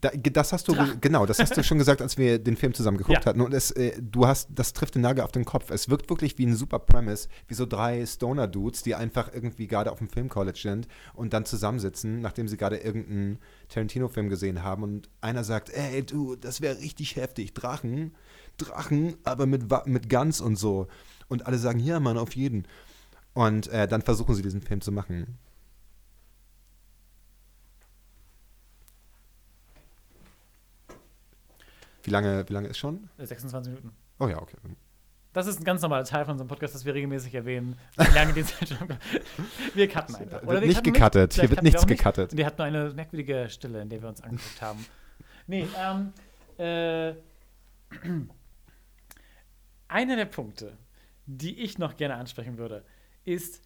Da, das hast du, Drachen. genau, das hast du schon gesagt, als wir den Film zusammen geguckt Ja. hatten. Und es, äh, du hast, das trifft den Nagel auf den Kopf. Es wirkt wirklich wie ein super Premise, wie so drei Stoner-Dudes, die einfach irgendwie gerade auf dem Film-College sind und dann zusammensitzen, nachdem sie gerade irgendeinen Tarantino-Film gesehen haben. Und einer sagt, ey, du, das wäre richtig heftig. Drachen, Drachen, aber mit, mit Guns und so. Und alle sagen, ja, Mann, auf jeden. Und äh, dann versuchen sie diesen Film zu machen. Wie lange, wie lange ist schon? äh, 26 Minuten. Oh ja, okay. Das ist ein ganz normaler Teil von unserem Podcast, das wir regelmäßig erwähnen. Wie lange die Zeit schon. Wir cutten einfach. Wird wir nicht gecuttet. Hier wird wir nichts nicht. gecuttet. Und die hatten nur eine merkwürdige Stille, in der wir uns angeguckt haben. Nee, ähm, äh, einer der Punkte, die ich noch gerne ansprechen würde, ist,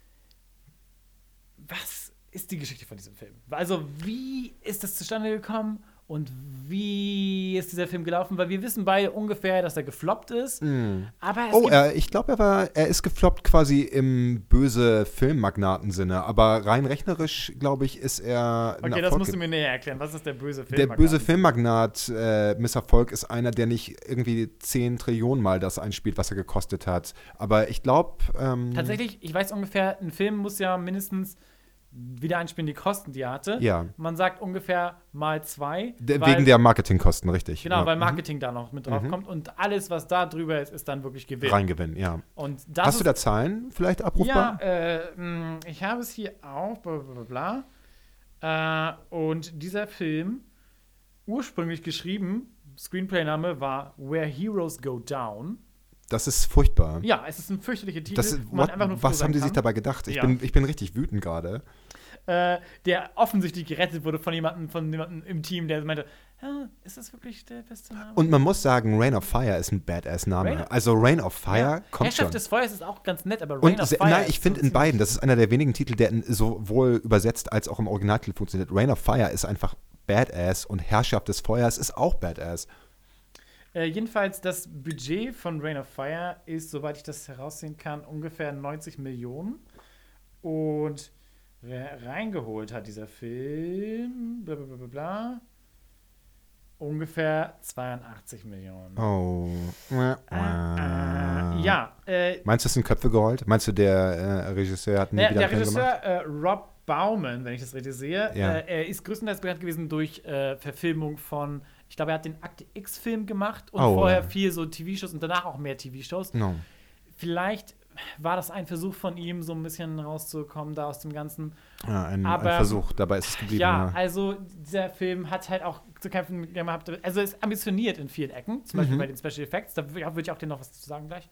was ist die Geschichte von diesem Film? Also, wie ist das zustande gekommen und wie ist dieser Film gelaufen? Weil wir wissen beide ungefähr, dass er gefloppt ist. Aber es Oh, er, ich glaube, er war, er ist gefloppt quasi im böse Filmmagnaten-Sinne, aber rein rechnerisch, glaube ich, ist er. Okay, das musst du mir näher erklären. Was ist der böse Film? Der böse Filmmagnat äh, Misserfolg ist einer, der nicht irgendwie 10 Trillionen Mal das einspielt, was er gekostet hat. Aber ich glaube. Ähm, Tatsächlich, ich weiß ungefähr, ein Film muss ja mindestens wieder einspielen die Kosten, die er hatte. Ja. Man sagt ungefähr mal zwei. Der, weil- wegen der Marketingkosten, richtig. Genau, ja. weil Marketing da noch mit drauf kommt und alles, was da drüber ist, ist dann wirklich Gewinn. Reingewinn, ja. Und das Hast du da Zahlen vielleicht abrufbar? Ja, äh, mh, ich habe es hier auch, bla bla bla. Äh, und dieser Film, ursprünglich geschrieben, Screenplay-Name war Where Heroes Go Down. Das ist furchtbar. Ja, es ist ein fürchterlicher Titel. Das, what, was haben die sich dabei gedacht? Ich, Ja. bin, ich bin richtig wütend gerade. Äh, der offensichtlich gerettet wurde von jemandem, von jemandem im Team, der meinte, ja, ist das wirklich der beste Name? Und man muss sagen, Rain of Fire ist ein Badass-Name. Also Rain of Fire ja, kommt Herrschaft schon. des Feuers ist auch ganz nett, aber Rain Und of Fire nein, ich finde so in beiden, das ist einer der wenigen Titel, der sowohl übersetzt als auch im Originaltitel funktioniert. Rain of Fire ist einfach Badass und Herrschaft des Feuers ist auch Badass. Äh, jedenfalls, das Budget von Rain of Fire ist, soweit ich das heraussehen kann, ungefähr 90 Millionen. Und reingeholt hat dieser Film, bla bla bla bla, bla ungefähr 82 Millionen. Oh. Äh, Äh, ja, äh, Meinst du, es sind Köpfe gerollt? Meinst du, der äh, Regisseur hat nie der, wieder der einen Film gemacht? Regisseur äh, Rob Bauman, wenn ich das richtig sehe, Ja. äh, er ist größtenteils bekannt gewesen durch Verfilmung von, ich glaube, er hat den Akte X-Film gemacht und Oh, vorher viel so TV-Shows und danach auch mehr TV-Shows. No. Vielleicht war das ein Versuch von ihm, so ein bisschen rauszukommen da aus dem Ganzen. Ja, ein, ein Aber- Versuch, dabei ist es geblieben. Ja, ja. also dieser Film hat halt auch zu kämpfen gehabt. Also ist ambitioniert in vielen Ecken, zum Mhm. Beispiel bei den Special Effects. Da würde ich auch dir noch was zu sagen gleich.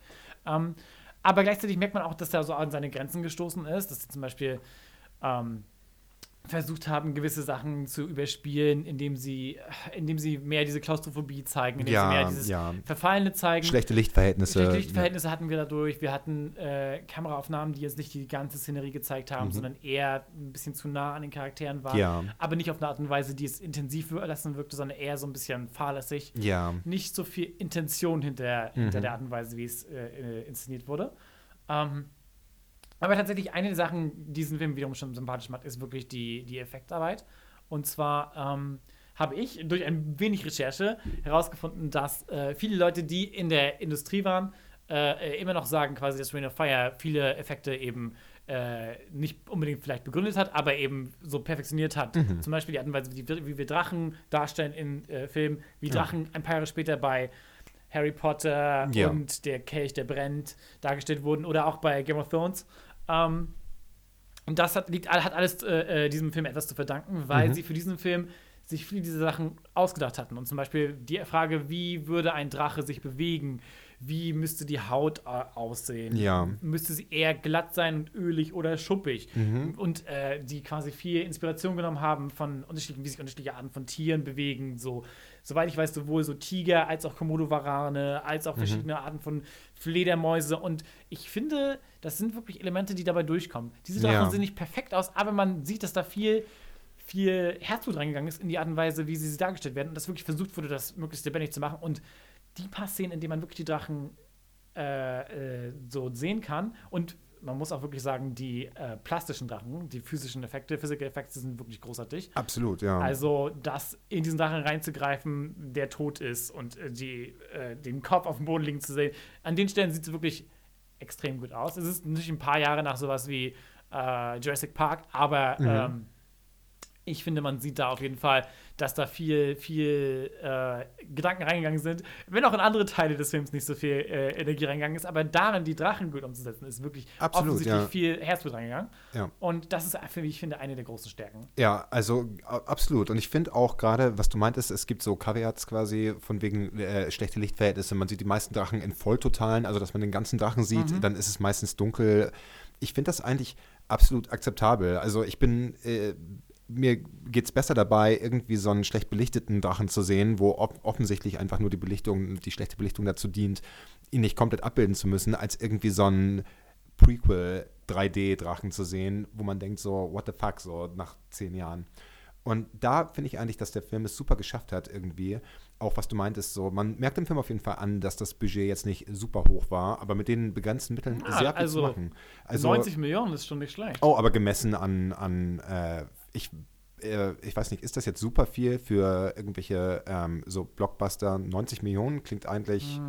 Ähm, Aber gleichzeitig merkt man auch, dass er so an seine Grenzen gestoßen ist, dass er zum Beispiel ähm, versucht haben, gewisse Sachen zu überspielen, indem sie, indem sie mehr diese Klaustrophobie zeigen, indem Ja, sie mehr dieses ja. Verfallene zeigen. Schlechte Lichtverhältnisse. Schlechte Lichtverhältnisse hatten wir dadurch. Wir hatten äh, Kameraaufnahmen, die jetzt nicht die ganze Szenerie gezeigt haben, sondern eher ein bisschen zu nah an den Charakteren waren. Mhm. Ja. Aber nicht auf eine Art und Weise, die es intensiv lassen wirkte, sondern eher so ein bisschen fahrlässig. Ja. Nicht so viel Intention hinter, Mhm. hinter der Art und Weise, wie es äh, äh, inszeniert wurde. Ähm, aber tatsächlich eine der Sachen, die diesen Film wiederum schon sympathisch macht, ist wirklich die, die Effektarbeit. Und zwar ähm, habe ich durch ein wenig Recherche herausgefunden, dass äh, viele Leute, die in der Industrie waren, äh, äh, immer noch sagen, quasi, dass Rain of Fire viele Effekte eben äh, nicht unbedingt vielleicht begründet hat, aber eben so perfektioniert hat. Mhm. Zum Beispiel die Art und Weise, wie, wie wir Drachen darstellen in äh, Filmen, wie Drachen ein paar Jahre später bei Harry Potter Ja. und der Kelch, der brennt, dargestellt wurden oder auch bei Game of Thrones. Ähm, und das hat, liegt, hat alles äh, äh, diesem Film etwas zu verdanken, weil Mhm. sie für diesen Film sich viele dieser Sachen ausgedacht hatten. Und zum Beispiel die Frage, wie würde ein Drache sich bewegen? Wie müsste die Haut äh, aussehen? Ja. Müsste sie eher glatt sein und ölig oder schuppig? Mhm. Und äh, die quasi viel Inspiration genommen haben von unterschiedlichen, wie sich unterschiedliche Arten von Tieren bewegen. So, soweit ich weiß, sowohl so Tiger als auch Komodo-Varane, als Mhm. auch verschiedene Arten von Fledermäuse. Und ich finde, das sind wirklich Elemente, die dabei durchkommen. Diese Drachen Ja. sehen nicht perfekt aus, aber man sieht, dass da viel viel Herzblut reingegangen ist in die Art und Weise, wie sie dargestellt werden und dass wirklich versucht wurde, das möglichst lebendig zu machen. Und die paar Szenen, in denen man wirklich die Drachen äh, äh, so sehen kann und man muss auch wirklich sagen, die äh, plastischen Drachen, die physischen Effekte, Physical Effekte sind wirklich großartig. Absolut, ja. Also, das in diesen Drachen reinzugreifen, der tot ist und äh, die, äh, den Kopf auf dem Boden liegen zu sehen, an den Stellen sieht es wirklich extrem gut aus. Es ist natürlich ein paar Jahre nach sowas wie äh, Jurassic Park, aber Mhm. ähm, ich finde, man sieht da auf jeden Fall, dass da viel, viel äh, Gedanken reingegangen sind. Wenn auch in andere Teile des Films nicht so viel äh, Energie reingegangen ist, aber darin die Drachen gut umzusetzen, ist wirklich Absolut, offensichtlich ja. viel Herzblut reingegangen. Ja. Und das ist, für mich, ich finde, eine der großen Stärken. Ja, also absolut. Und ich finde auch gerade, was du meintest, es gibt so Caveats quasi von wegen äh, schlechte Lichtverhältnisse. Man sieht die meisten Drachen in Volltotalen, also dass man den ganzen Drachen sieht, Mhm. dann ist es meistens dunkel. Ich finde das eigentlich absolut akzeptabel. Also ich bin, äh, mir geht es besser dabei, irgendwie so einen schlecht belichteten Drachen zu sehen, wo offensichtlich einfach nur die Belichtung, die schlechte Belichtung dazu dient, ihn nicht komplett abbilden zu müssen, als irgendwie so einen Prequel 3D-Drachen zu sehen, wo man denkt so, what the fuck, so nach zehn Jahren. Und da finde ich eigentlich, dass der Film es super geschafft hat, irgendwie. Auch was du meintest, so, man merkt im Film auf jeden Fall an, dass das Budget jetzt nicht super hoch war, aber mit den begrenzten Mitteln Ah, sehr viel also zu machen. Also, 90 Millionen ist schon nicht schlecht. Oh, aber gemessen an, an äh, ich, äh, ich weiß nicht, ist das jetzt super viel für irgendwelche ähm, so Blockbuster? 90 Millionen klingt eigentlich.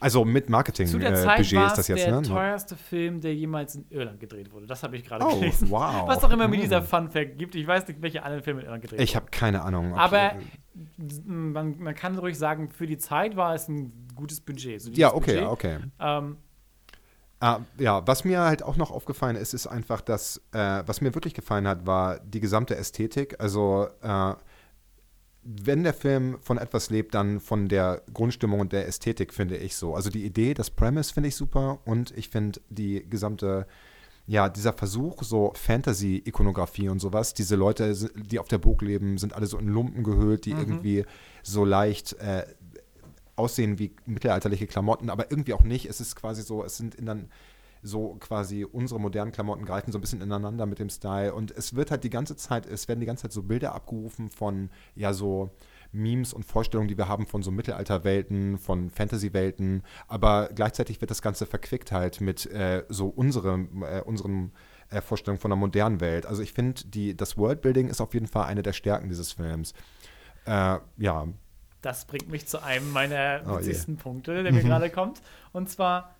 Also mit Marketing Hm. Zu der äh, Zeit Budget war ist es das jetzt, der ne? teuerste Film, der jemals in Irland gedreht wurde. Das habe ich gerade Oh, gelesen. wow. Was auch immer mit Hm. dieser Fun-Fact gibt. Ich weiß nicht, welche anderen Filme in Irland gedreht Ich habe keine Ahnung. ob- Aber man, man kann ruhig sagen, für die Zeit war es ein gutes Budget. So ja, okay, Budget. okay. Ähm, Ah, ja, was mir halt auch noch aufgefallen ist, ist einfach, dass, äh, was mir wirklich gefallen hat, war die gesamte Ästhetik. Also, äh, wenn der Film von etwas lebt, dann von der Grundstimmung und der Ästhetik, finde ich so. Also die Idee, das Premise finde ich super und ich finde die gesamte, ja, dieser Versuch, so Fantasy-Ikonografie und sowas, diese Leute, die auf der Burg leben, sind alle so in Lumpen gehüllt, die irgendwie so leicht äh, aussehen wie mittelalterliche Klamotten, aber irgendwie auch nicht. Es ist quasi so, es sind in dann so quasi unsere modernen Klamotten greifen so ein bisschen ineinander mit dem Style und es wird halt die ganze Zeit, es werden die ganze Zeit so Bilder abgerufen von ja so Memes und Vorstellungen, die wir haben von so Mittelalterwelten, von Fantasy-Welten, aber gleichzeitig wird das Ganze verquickt halt mit äh, so unserem, äh, unseren äh, Vorstellungen von einer modernen Welt. Also ich finde, das Worldbuilding ist auf jeden Fall eine der Stärken dieses Films. Äh, ja, das bringt mich zu einem meiner Oh witzigsten Punkte, der mir gerade kommt. Und zwar,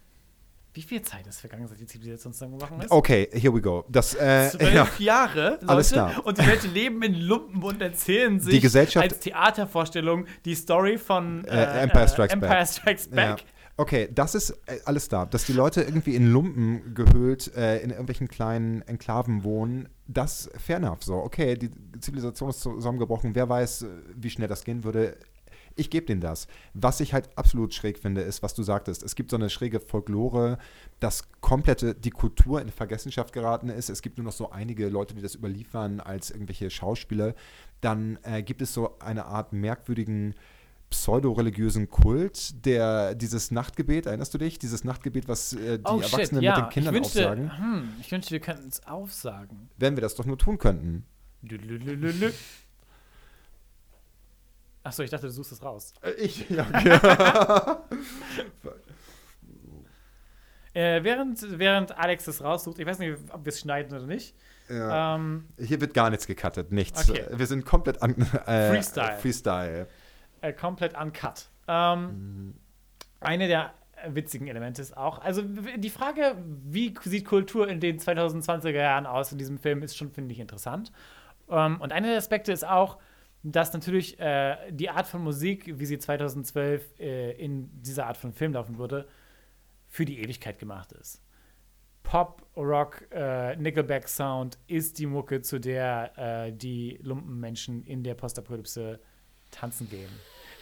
wie viel Zeit ist vergangen, seit die Zivilisation zusammengebrochen ist? Okay, here we go. Das, äh, Zwölf ja. Jahre, Leute, Alles klar. und die Leute leben in Lumpen und erzählen sich Die Gesellschaft- als Theatervorstellung die Story von Äh, Empire Strikes Empire Back. Strikes Ja. Back. Okay, das ist äh, alles da. Dass die Leute irgendwie in Lumpen gehüllt äh, in irgendwelchen kleinen Enklaven wohnen, das fair enough so. Okay, die Zivilisation ist zusammengebrochen. Wer weiß, äh, wie schnell das gehen würde. Ich gebe denen das. Was ich halt absolut schräg finde, ist, was du sagtest. Es gibt so eine schräge Folklore, dass komplette die Kultur in Vergessenschaft geraten ist. Es gibt nur noch so einige Leute, die das überliefern als irgendwelche Schauspieler. Dann äh, gibt es so eine Art merkwürdigen pseudo-religiösen Kult, der dieses Nachtgebet, erinnerst du dich? Dieses Nachtgebet, was äh, die Oh, Erwachsenen shit, ja. mit den Kindern ich wünschte, aufsagen. Hm, ich wünschte, wir könnten es aufsagen. Wenn wir das doch nur tun könnten. Lülülülülü. Achso, ich dachte, du suchst es raus. Äh, Ich, ja, okay. Äh, während, während Alex es raussucht, ich weiß nicht, ob wir es schneiden oder nicht. ja. Ähm, Hier wird gar nichts gecuttet, nichts. Okay. Wir sind komplett an, äh, Freestyle. Freestyle. äh, komplett uncut. Ähm, Mhm. Eine der witzigen Elemente ist auch, also die Frage, wie sieht Kultur in den 2020er Jahren aus in diesem Film, ist schon, finde ich, interessant. Ähm, und einer der Aspekte ist auch, dass natürlich äh, die Art von Musik, wie sie 2012 äh, in dieser Art von Film laufen würde, für die Ewigkeit gemacht ist. Pop, Rock, äh, Nickelback Sound ist die Mucke, zu der äh, die Lumpenmenschen in der Postapokalypse tanzen gehen.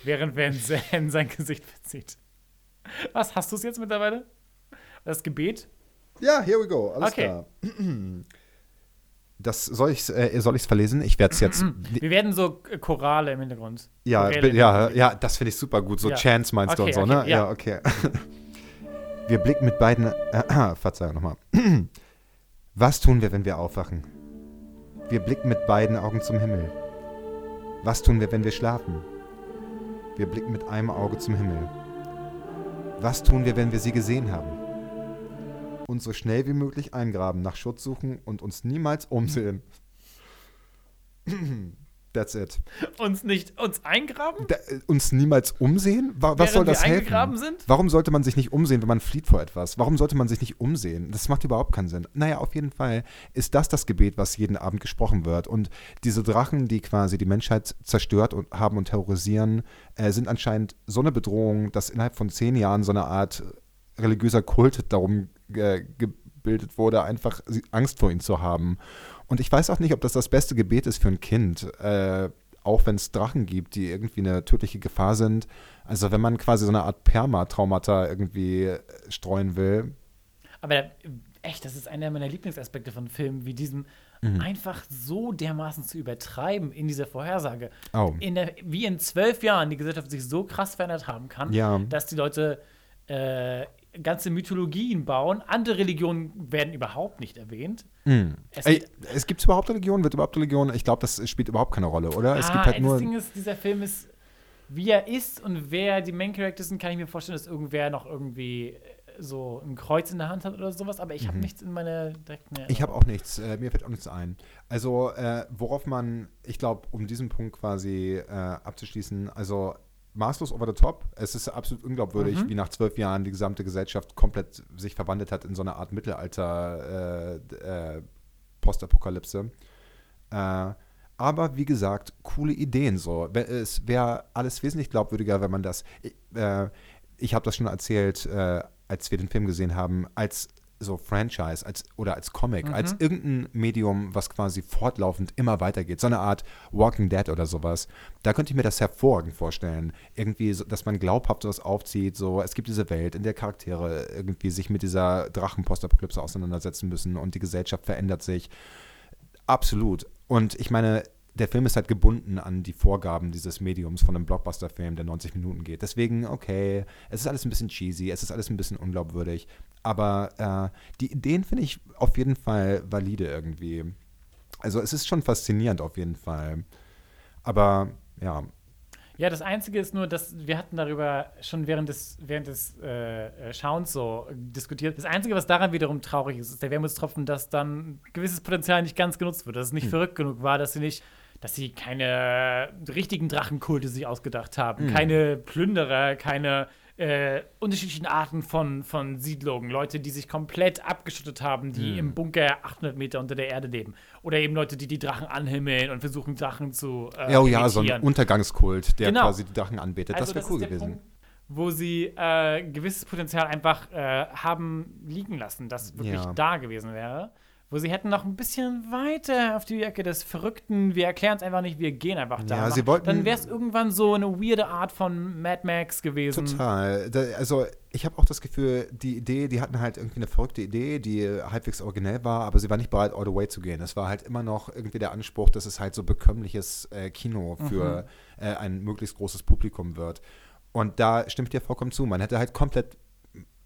Während Van Zandt sein Gesicht verzieht. Was, hast du es jetzt mittlerweile? Das Gebet? Ja, here we go. Alles Okay. klar. Das soll ich äh, soll ich's verlesen? Ich werde es jetzt. Wir werden so äh, Chorale im Hintergrund. ja, ja, Hintergrund. ja, das finde ich super gut. So Ja. Chance meinst du Okay, und so, okay, ne? ja. okay. Wir blicken mit beiden. Äh, Verzeihung nochmal. Was tun wir, wenn wir aufwachen? Wir blicken mit beiden Augen zum Himmel. Was tun wir, wenn wir schlafen? Wir blicken mit einem Auge zum Himmel. Was tun wir, wenn wir sie gesehen haben? Uns so schnell wie möglich eingraben, nach Schutz suchen und uns niemals umsehen. That's it. Uns nicht uns eingraben? Da, äh, uns niemals umsehen? Wa was Während soll das wir helfen? sind? Warum sollte man sich nicht umsehen, wenn man flieht vor etwas? Warum sollte man sich nicht umsehen? Das macht überhaupt keinen Sinn. Naja, auf jeden Fall ist das das Gebet, was jeden Abend gesprochen wird. Und diese Drachen, die quasi die Menschheit zerstört und haben und terrorisieren, äh, sind anscheinend so eine Bedrohung, dass innerhalb von zehn Jahren so eine Art religiöser Kult darum äh, gebildet wurde, einfach Angst vor ihnen zu haben. Und ich weiß auch nicht, ob das das beste Gebet ist für ein Kind, äh, auch wenn es Drachen gibt, die irgendwie eine tödliche Gefahr sind. Also wenn man quasi so eine Art Perma-Traumata irgendwie äh, streuen will. Aber äh, echt, das ist einer meiner Lieblingsaspekte von Filmen, wie diesen Mhm. einfach so dermaßen zu übertreiben in dieser Vorhersage. Oh. In der, wie in zwölf Jahren die Gesellschaft sich so krass verändert haben kann, Ja. dass die Leute äh, ganze Mythologien bauen. Andere Religionen werden überhaupt nicht erwähnt. Mhm. Es Ey, gibt- es gibt überhaupt Religion? Wird überhaupt Religion? Ich glaube, das spielt überhaupt keine Rolle, oder? es ah, gibt halt ey, nur. das Ding ist, dieser Film ist, wie er ist und wer die Main Characters sind, kann ich mir vorstellen, dass irgendwer noch irgendwie äh, so ein Kreuz in der Hand hat oder sowas, aber ich habe nichts in meiner direkten Mhm. Ich habe auch nichts, äh, mir fällt auch nichts ein. Also, äh, worauf man, ich glaube, um diesen Punkt quasi äh, abzuschließen, also maßlos over the top. Es ist absolut unglaubwürdig, Mhm. wie nach zwölf Jahren die gesamte Gesellschaft komplett sich verwandelt hat in so eine Art Mittelalter äh, äh, Postapokalypse. Äh, aber wie gesagt, coole Ideen so. Es wäre alles wesentlich glaubwürdiger, wenn man das. Ich, äh, ich habe das schon erzählt, äh, als wir den Film gesehen haben, als so Franchise als, oder als Comic, Mhm. als irgendein Medium, was quasi fortlaufend immer weitergeht. So eine Art Walking Dead oder sowas. Da könnte ich mir das hervorragend vorstellen. Irgendwie, so, dass man glaubhaft sowas aufzieht. So, es gibt diese Welt, in der Charaktere irgendwie sich mit dieser Drachenpostapokalypse auseinandersetzen müssen und die Gesellschaft verändert sich. Absolut. Und ich meine, der Film ist halt gebunden an die Vorgaben dieses Mediums von einem Blockbuster-Film, der 90 Minuten geht. Deswegen, okay, es ist alles ein bisschen cheesy, es ist alles ein bisschen unglaubwürdig. Aber äh, die Ideen finde ich auf jeden Fall valide irgendwie. Also es ist schon faszinierend auf jeden Fall. Aber ja, Ja, das Einzige ist nur, dass wir hatten darüber schon während des, während des äh, äh, Schauens so diskutiert. Das Einzige, was daran wiederum traurig ist, ist der Wermutstropfen, dass dann gewisses Potenzial nicht ganz genutzt wird. Dass es nicht verrückt genug war, dass sie nicht, dass sie keine richtigen Drachenkulte sich ausgedacht haben, keine Plünderer, keine äh, unterschiedlichen Arten von, von Siedlungen, Leute, die sich komplett abgeschottet haben, die im Bunker 800 Meter unter der Erde leben. Oder eben Leute, die die Drachen anhimmeln und versuchen, Drachen zu äh, ja, oh ja, so ein. Untergangskult, der Genau. quasi die Drachen anbetet. Also das wäre cool gewesen. Punkt, wo sie äh, gewisses Potenzial einfach äh, haben liegen lassen, das wirklich Ja. da gewesen wäre. Wo sie hätten noch ein bisschen weiter auf die Ecke des Verrückten, wir erklären es einfach nicht, wir gehen einfach da. Ja, sie wollten- Dann wäre es irgendwann so eine weirde Art von Mad Max gewesen. Total. Da, also ich habe auch das Gefühl, die Idee, die hatten halt irgendwie eine verrückte Idee, die halbwegs originell war, aber sie war nicht bereit, all the way zu gehen. Es war halt immer noch irgendwie der Anspruch, dass es halt so bekömmliches äh, Kino für Mhm. äh, ein möglichst großes Publikum wird. Und da stimmt dir vollkommen zu. Man hätte halt komplett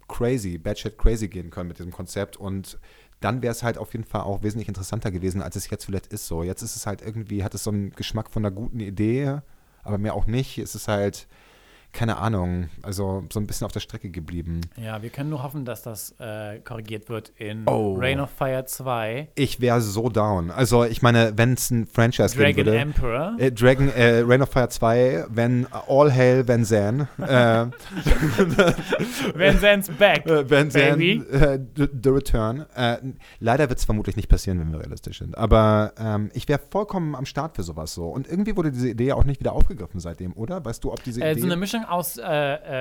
crazy, batshit crazy gehen können mit diesem Konzept und dann wäre es halt auf jeden Fall auch wesentlich interessanter gewesen, als es jetzt vielleicht ist so. Jetzt ist es halt irgendwie, hat es so einen Geschmack von einer guten Idee, aber mehr auch nicht. Es ist halt, keine Ahnung, also so ein bisschen auf der Strecke geblieben. Ja, wir können nur hoffen, dass das äh, korrigiert wird in Oh. Reign of Fire 2. Ich wäre so down. Also ich meine, wenn es ein Franchise geben Dragon würde. Emperor. Äh, Dragon, äh, Reign of Fire 2, wenn All Hail Van Zandt, äh, Van Zandt's back. äh, Van Baby. äh, the, the Return. Leider wird es vermutlich nicht passieren, wenn wir realistisch sind. Aber ähm, ich wäre vollkommen am Start für sowas so. Und irgendwie wurde diese Idee auch nicht wieder aufgegriffen seitdem, oder? Weißt du, ob diese Idee... so eine Mischung aus äh,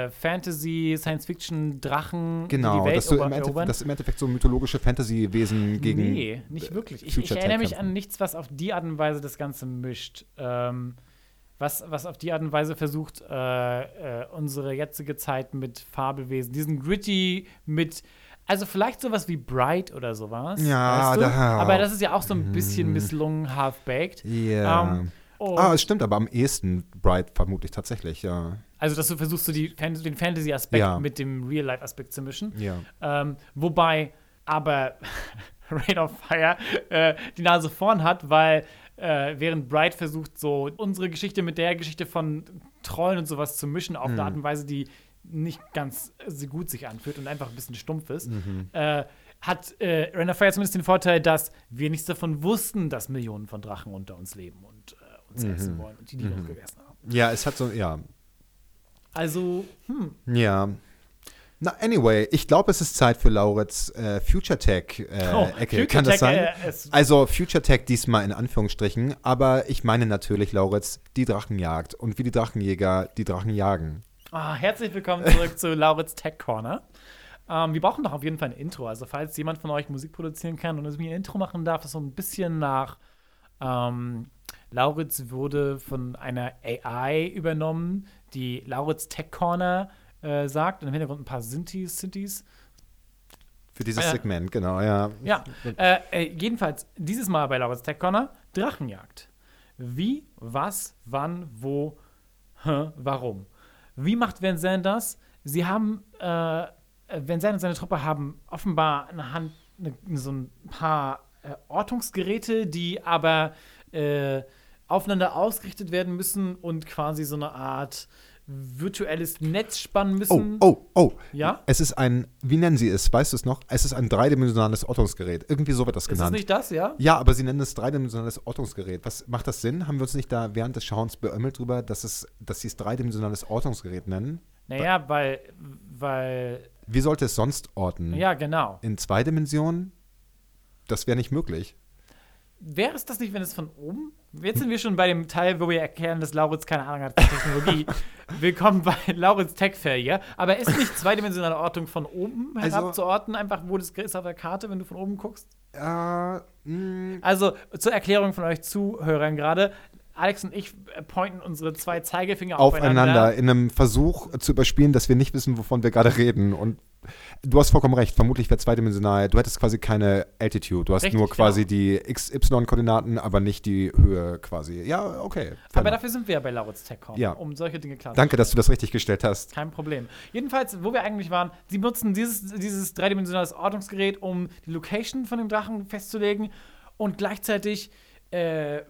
äh, Fantasy, Science Fiction, Drachen, genau, die Welt dass du im Endeffekt, dass im Endeffekt so mythologische Fantasy-Wesen gegen... Nee, nicht wirklich. Ich, ich erinnere mich an nichts, was auf die Art und Weise das Ganze mischt. Ähm, was, was auf die Art und Weise versucht, äh, äh, unsere jetzige Zeit mit Fabelwesen, diesen Gritty mit. Also vielleicht sowas wie Bright oder sowas. Ja, weißt du? da- Aber das ist ja auch so ein bisschen misslungen, half-baked. Ja. Ähm, und- ah, es stimmt, aber am ehesten Bright vermutlich tatsächlich, ja. Also, dass du versuchst, so Fan den Fantasy-Aspekt Ja. mit dem Real-Life-Aspekt zu mischen. Ja. Ähm, wobei aber Rain of Fire äh, die Nase vorn hat, weil äh, während Bright versucht, so unsere Geschichte mit der Geschichte von Trollen und sowas zu mischen, auf eine Art und Weise, die nicht ganz so gut sich anfühlt und einfach ein bisschen stumpf ist, äh, hat äh, Rain of Fire zumindest den Vorteil, dass wir nichts davon wussten, dass Millionen von Drachen unter uns leben und äh, uns essen wollen und die die uns gegessen haben. Ja, es hat so, ja. Also, hm, Ja. Na, anyway, ich glaube, es ist Zeit für Lauritz äh, Future Tech äh, Oh, Ecke. Future Kann das sein? äh, also Future Tech diesmal in Anführungsstrichen, aber ich meine natürlich, Lauritz, die Drachenjagd und wie die Drachenjäger die Drachen jagen. Ah, herzlich willkommen zurück zu Lauritz Tech Corner. Ähm, wir brauchen doch auf jeden Fall ein Intro. Also, falls jemand von euch Musik produzieren kann und es mir ein Intro machen darf, das so ein bisschen nach ähm, Lauritz wurde von einer AI übernommen, die Lauritz Tech Corner äh, sagt. Und im Hintergrund ein paar Synthes, Synthes. Für dieses Ja. Segment, genau, ja. Ja, äh, äh, jedenfalls dieses Mal bei Lauritz Tech Corner Drachenjagd. Wie, was, wann, wo, hä, warum? Wie macht Van Zandt das? Sie haben, äh, Van Zandt und seine Truppe haben offenbar eine Hand, eine, so ein paar äh, Ortungsgeräte, die aber äh, aufeinander ausgerichtet werden müssen und quasi so eine Art virtuelles Netz spannen Oh, müssen. oh, oh. Ja? Es ist ein, wie nennen Sie es? Weißt du es noch? Es ist ein dreidimensionales Ortungsgerät. Irgendwie so wird das Ist das genannt. nicht das, ja? Ja, aber sie nennen es dreidimensionales Ortungsgerät. Was macht das Sinn? Haben wir uns nicht da während des Schauens beömmelt drüber, dass, es, dass sie es dreidimensionales Ortungsgerät nennen? Naja, weil, weil, Wie sollte es sonst orten? ja, genau. In zwei Dimensionen? Das wäre nicht möglich. Wäre es das nicht, wenn es von oben? Jetzt sind wir schon bei dem Teil, wo wir erklären, dass Lauritz keine Ahnung hat von Technologie. Willkommen bei Lauritz Tech Failure. Aber ist nicht zweidimensionale Ortung von oben Also- herab zu orten, einfach wo das ist auf der Karte, wenn du von oben guckst? Äh, mh, Also zur Erklärung von euch Zuhörern gerade. Alex und ich äh, pointen unsere zwei Zeigefinger aufeinander. aufeinander in einem Versuch zu überspielen, dass wir nicht wissen, wovon wir gerade reden. Und du hast vollkommen recht. Vermutlich wäre zweidimensional. Du hättest quasi keine Altitude. Du hast Richtig, nur quasi genau. die XY-Koordinaten, aber nicht die Höhe quasi. Ja, okay. Aber dafür sind wir ja bei Lauritz Tech Corner, Ja. um solche Dinge klar Danke, dass du das richtig gestellt hast. Kein Problem. Jedenfalls, wo wir eigentlich waren, sie nutzen dieses, dieses dreidimensionales Ortungsgerät, um die Location von dem Drachen festzulegen. Und gleichzeitig äh,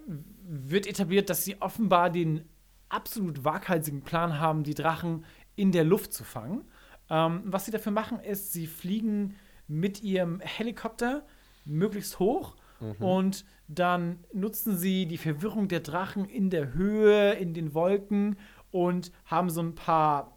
wird etabliert, dass sie offenbar den absolut waghalsigen Plan haben, die Drachen in der Luft zu fangen. Ähm, was sie dafür machen, ist, sie fliegen mit ihrem Helikopter möglichst hoch und dann nutzen sie die Verwirrung der Drachen in der Höhe, in den Wolken und haben so ein paar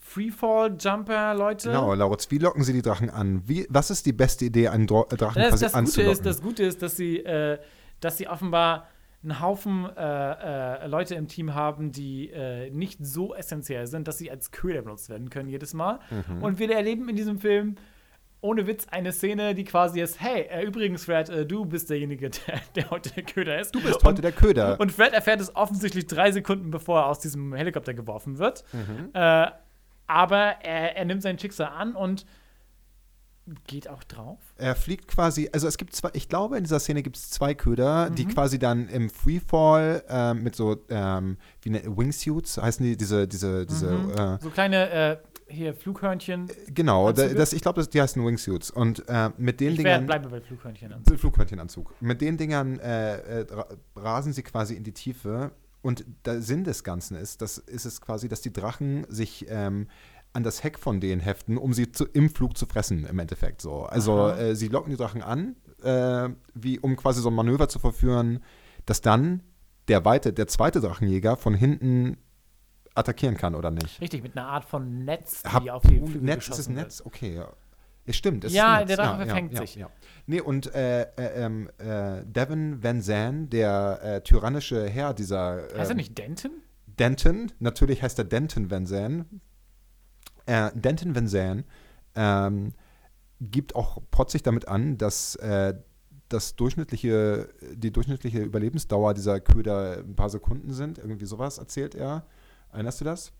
Freefall-Jumper-Leute. Genau, Lauritz, wie locken Sie die Drachen an? Wie, was ist die beste Idee, einen Dro Drachen Das, quasi das, Gute anzulocken? ist, das Gute ist, dass sie, äh, dass sie offenbar einen Haufen äh, äh, Leute im Team haben, die äh, nicht so essentiell sind, dass sie als Köder benutzt werden können jedes Mal. Mhm. Und wir erleben in diesem Film ohne Witz eine Szene, die quasi ist, hey, äh, übrigens, Fred, äh, du bist derjenige, der, der heute der Köder ist. Du bist heute der Köder. Und Fred erfährt es offensichtlich drei Sekunden, bevor er aus diesem Helikopter geworfen wird. Mhm. Äh, aber er, er nimmt sein Schicksal an und geht auch drauf. Er fliegt quasi, also es gibt zwei, ich glaube, in dieser Szene gibt es zwei Köder, die Mhm. quasi dann im Freefall ähm, mit so, ähm, wie ne, Wingsuits heißen die, diese, diese, diese, äh, So kleine äh, hier Flughörnchen. genau, da, Anzüge? das, ich glaube, die heißen Wingsuits. Und äh, mit den Ich wär, Dingern, bleibe bei Flughörnchen an. Flughörnchenanzug, mit den Dingern äh, äh, ra- rasen sie quasi in die Tiefe. Und der Sinn des Ganzen ist, das ist es quasi, dass die Drachen sich ähm, an das Heck von denen heften, um sie zu, im Flug zu fressen, im Endeffekt so. Also äh, sie locken die Drachen an, äh, wie um quasi so ein Manöver zu verführen, dass dann der weite, der zweite Drachenjäger von hinten attackieren kann oder nicht. Richtig, mit einer Art von Netz, die Hab- auf die Flügel Netz, ist es. Netz? Okay, ja. Ja, stimmt. es Ja, ist ein Netz. der Drache verfängt sich. Ja. Nee, und äh, äh, ähm, äh, Devin Van Zandt, der äh, tyrannische Herr dieser. Heißt er ähm, nicht Denton? Denton, natürlich heißt er Denton Van Zandt. Äh, Denton Van Zandt ähm, gibt auch protzig damit an, dass äh, das durchschnittliche, die durchschnittliche Überlebensdauer dieser Köder ein paar Sekunden sind. Irgendwie sowas erzählt er. Erinnerst du das?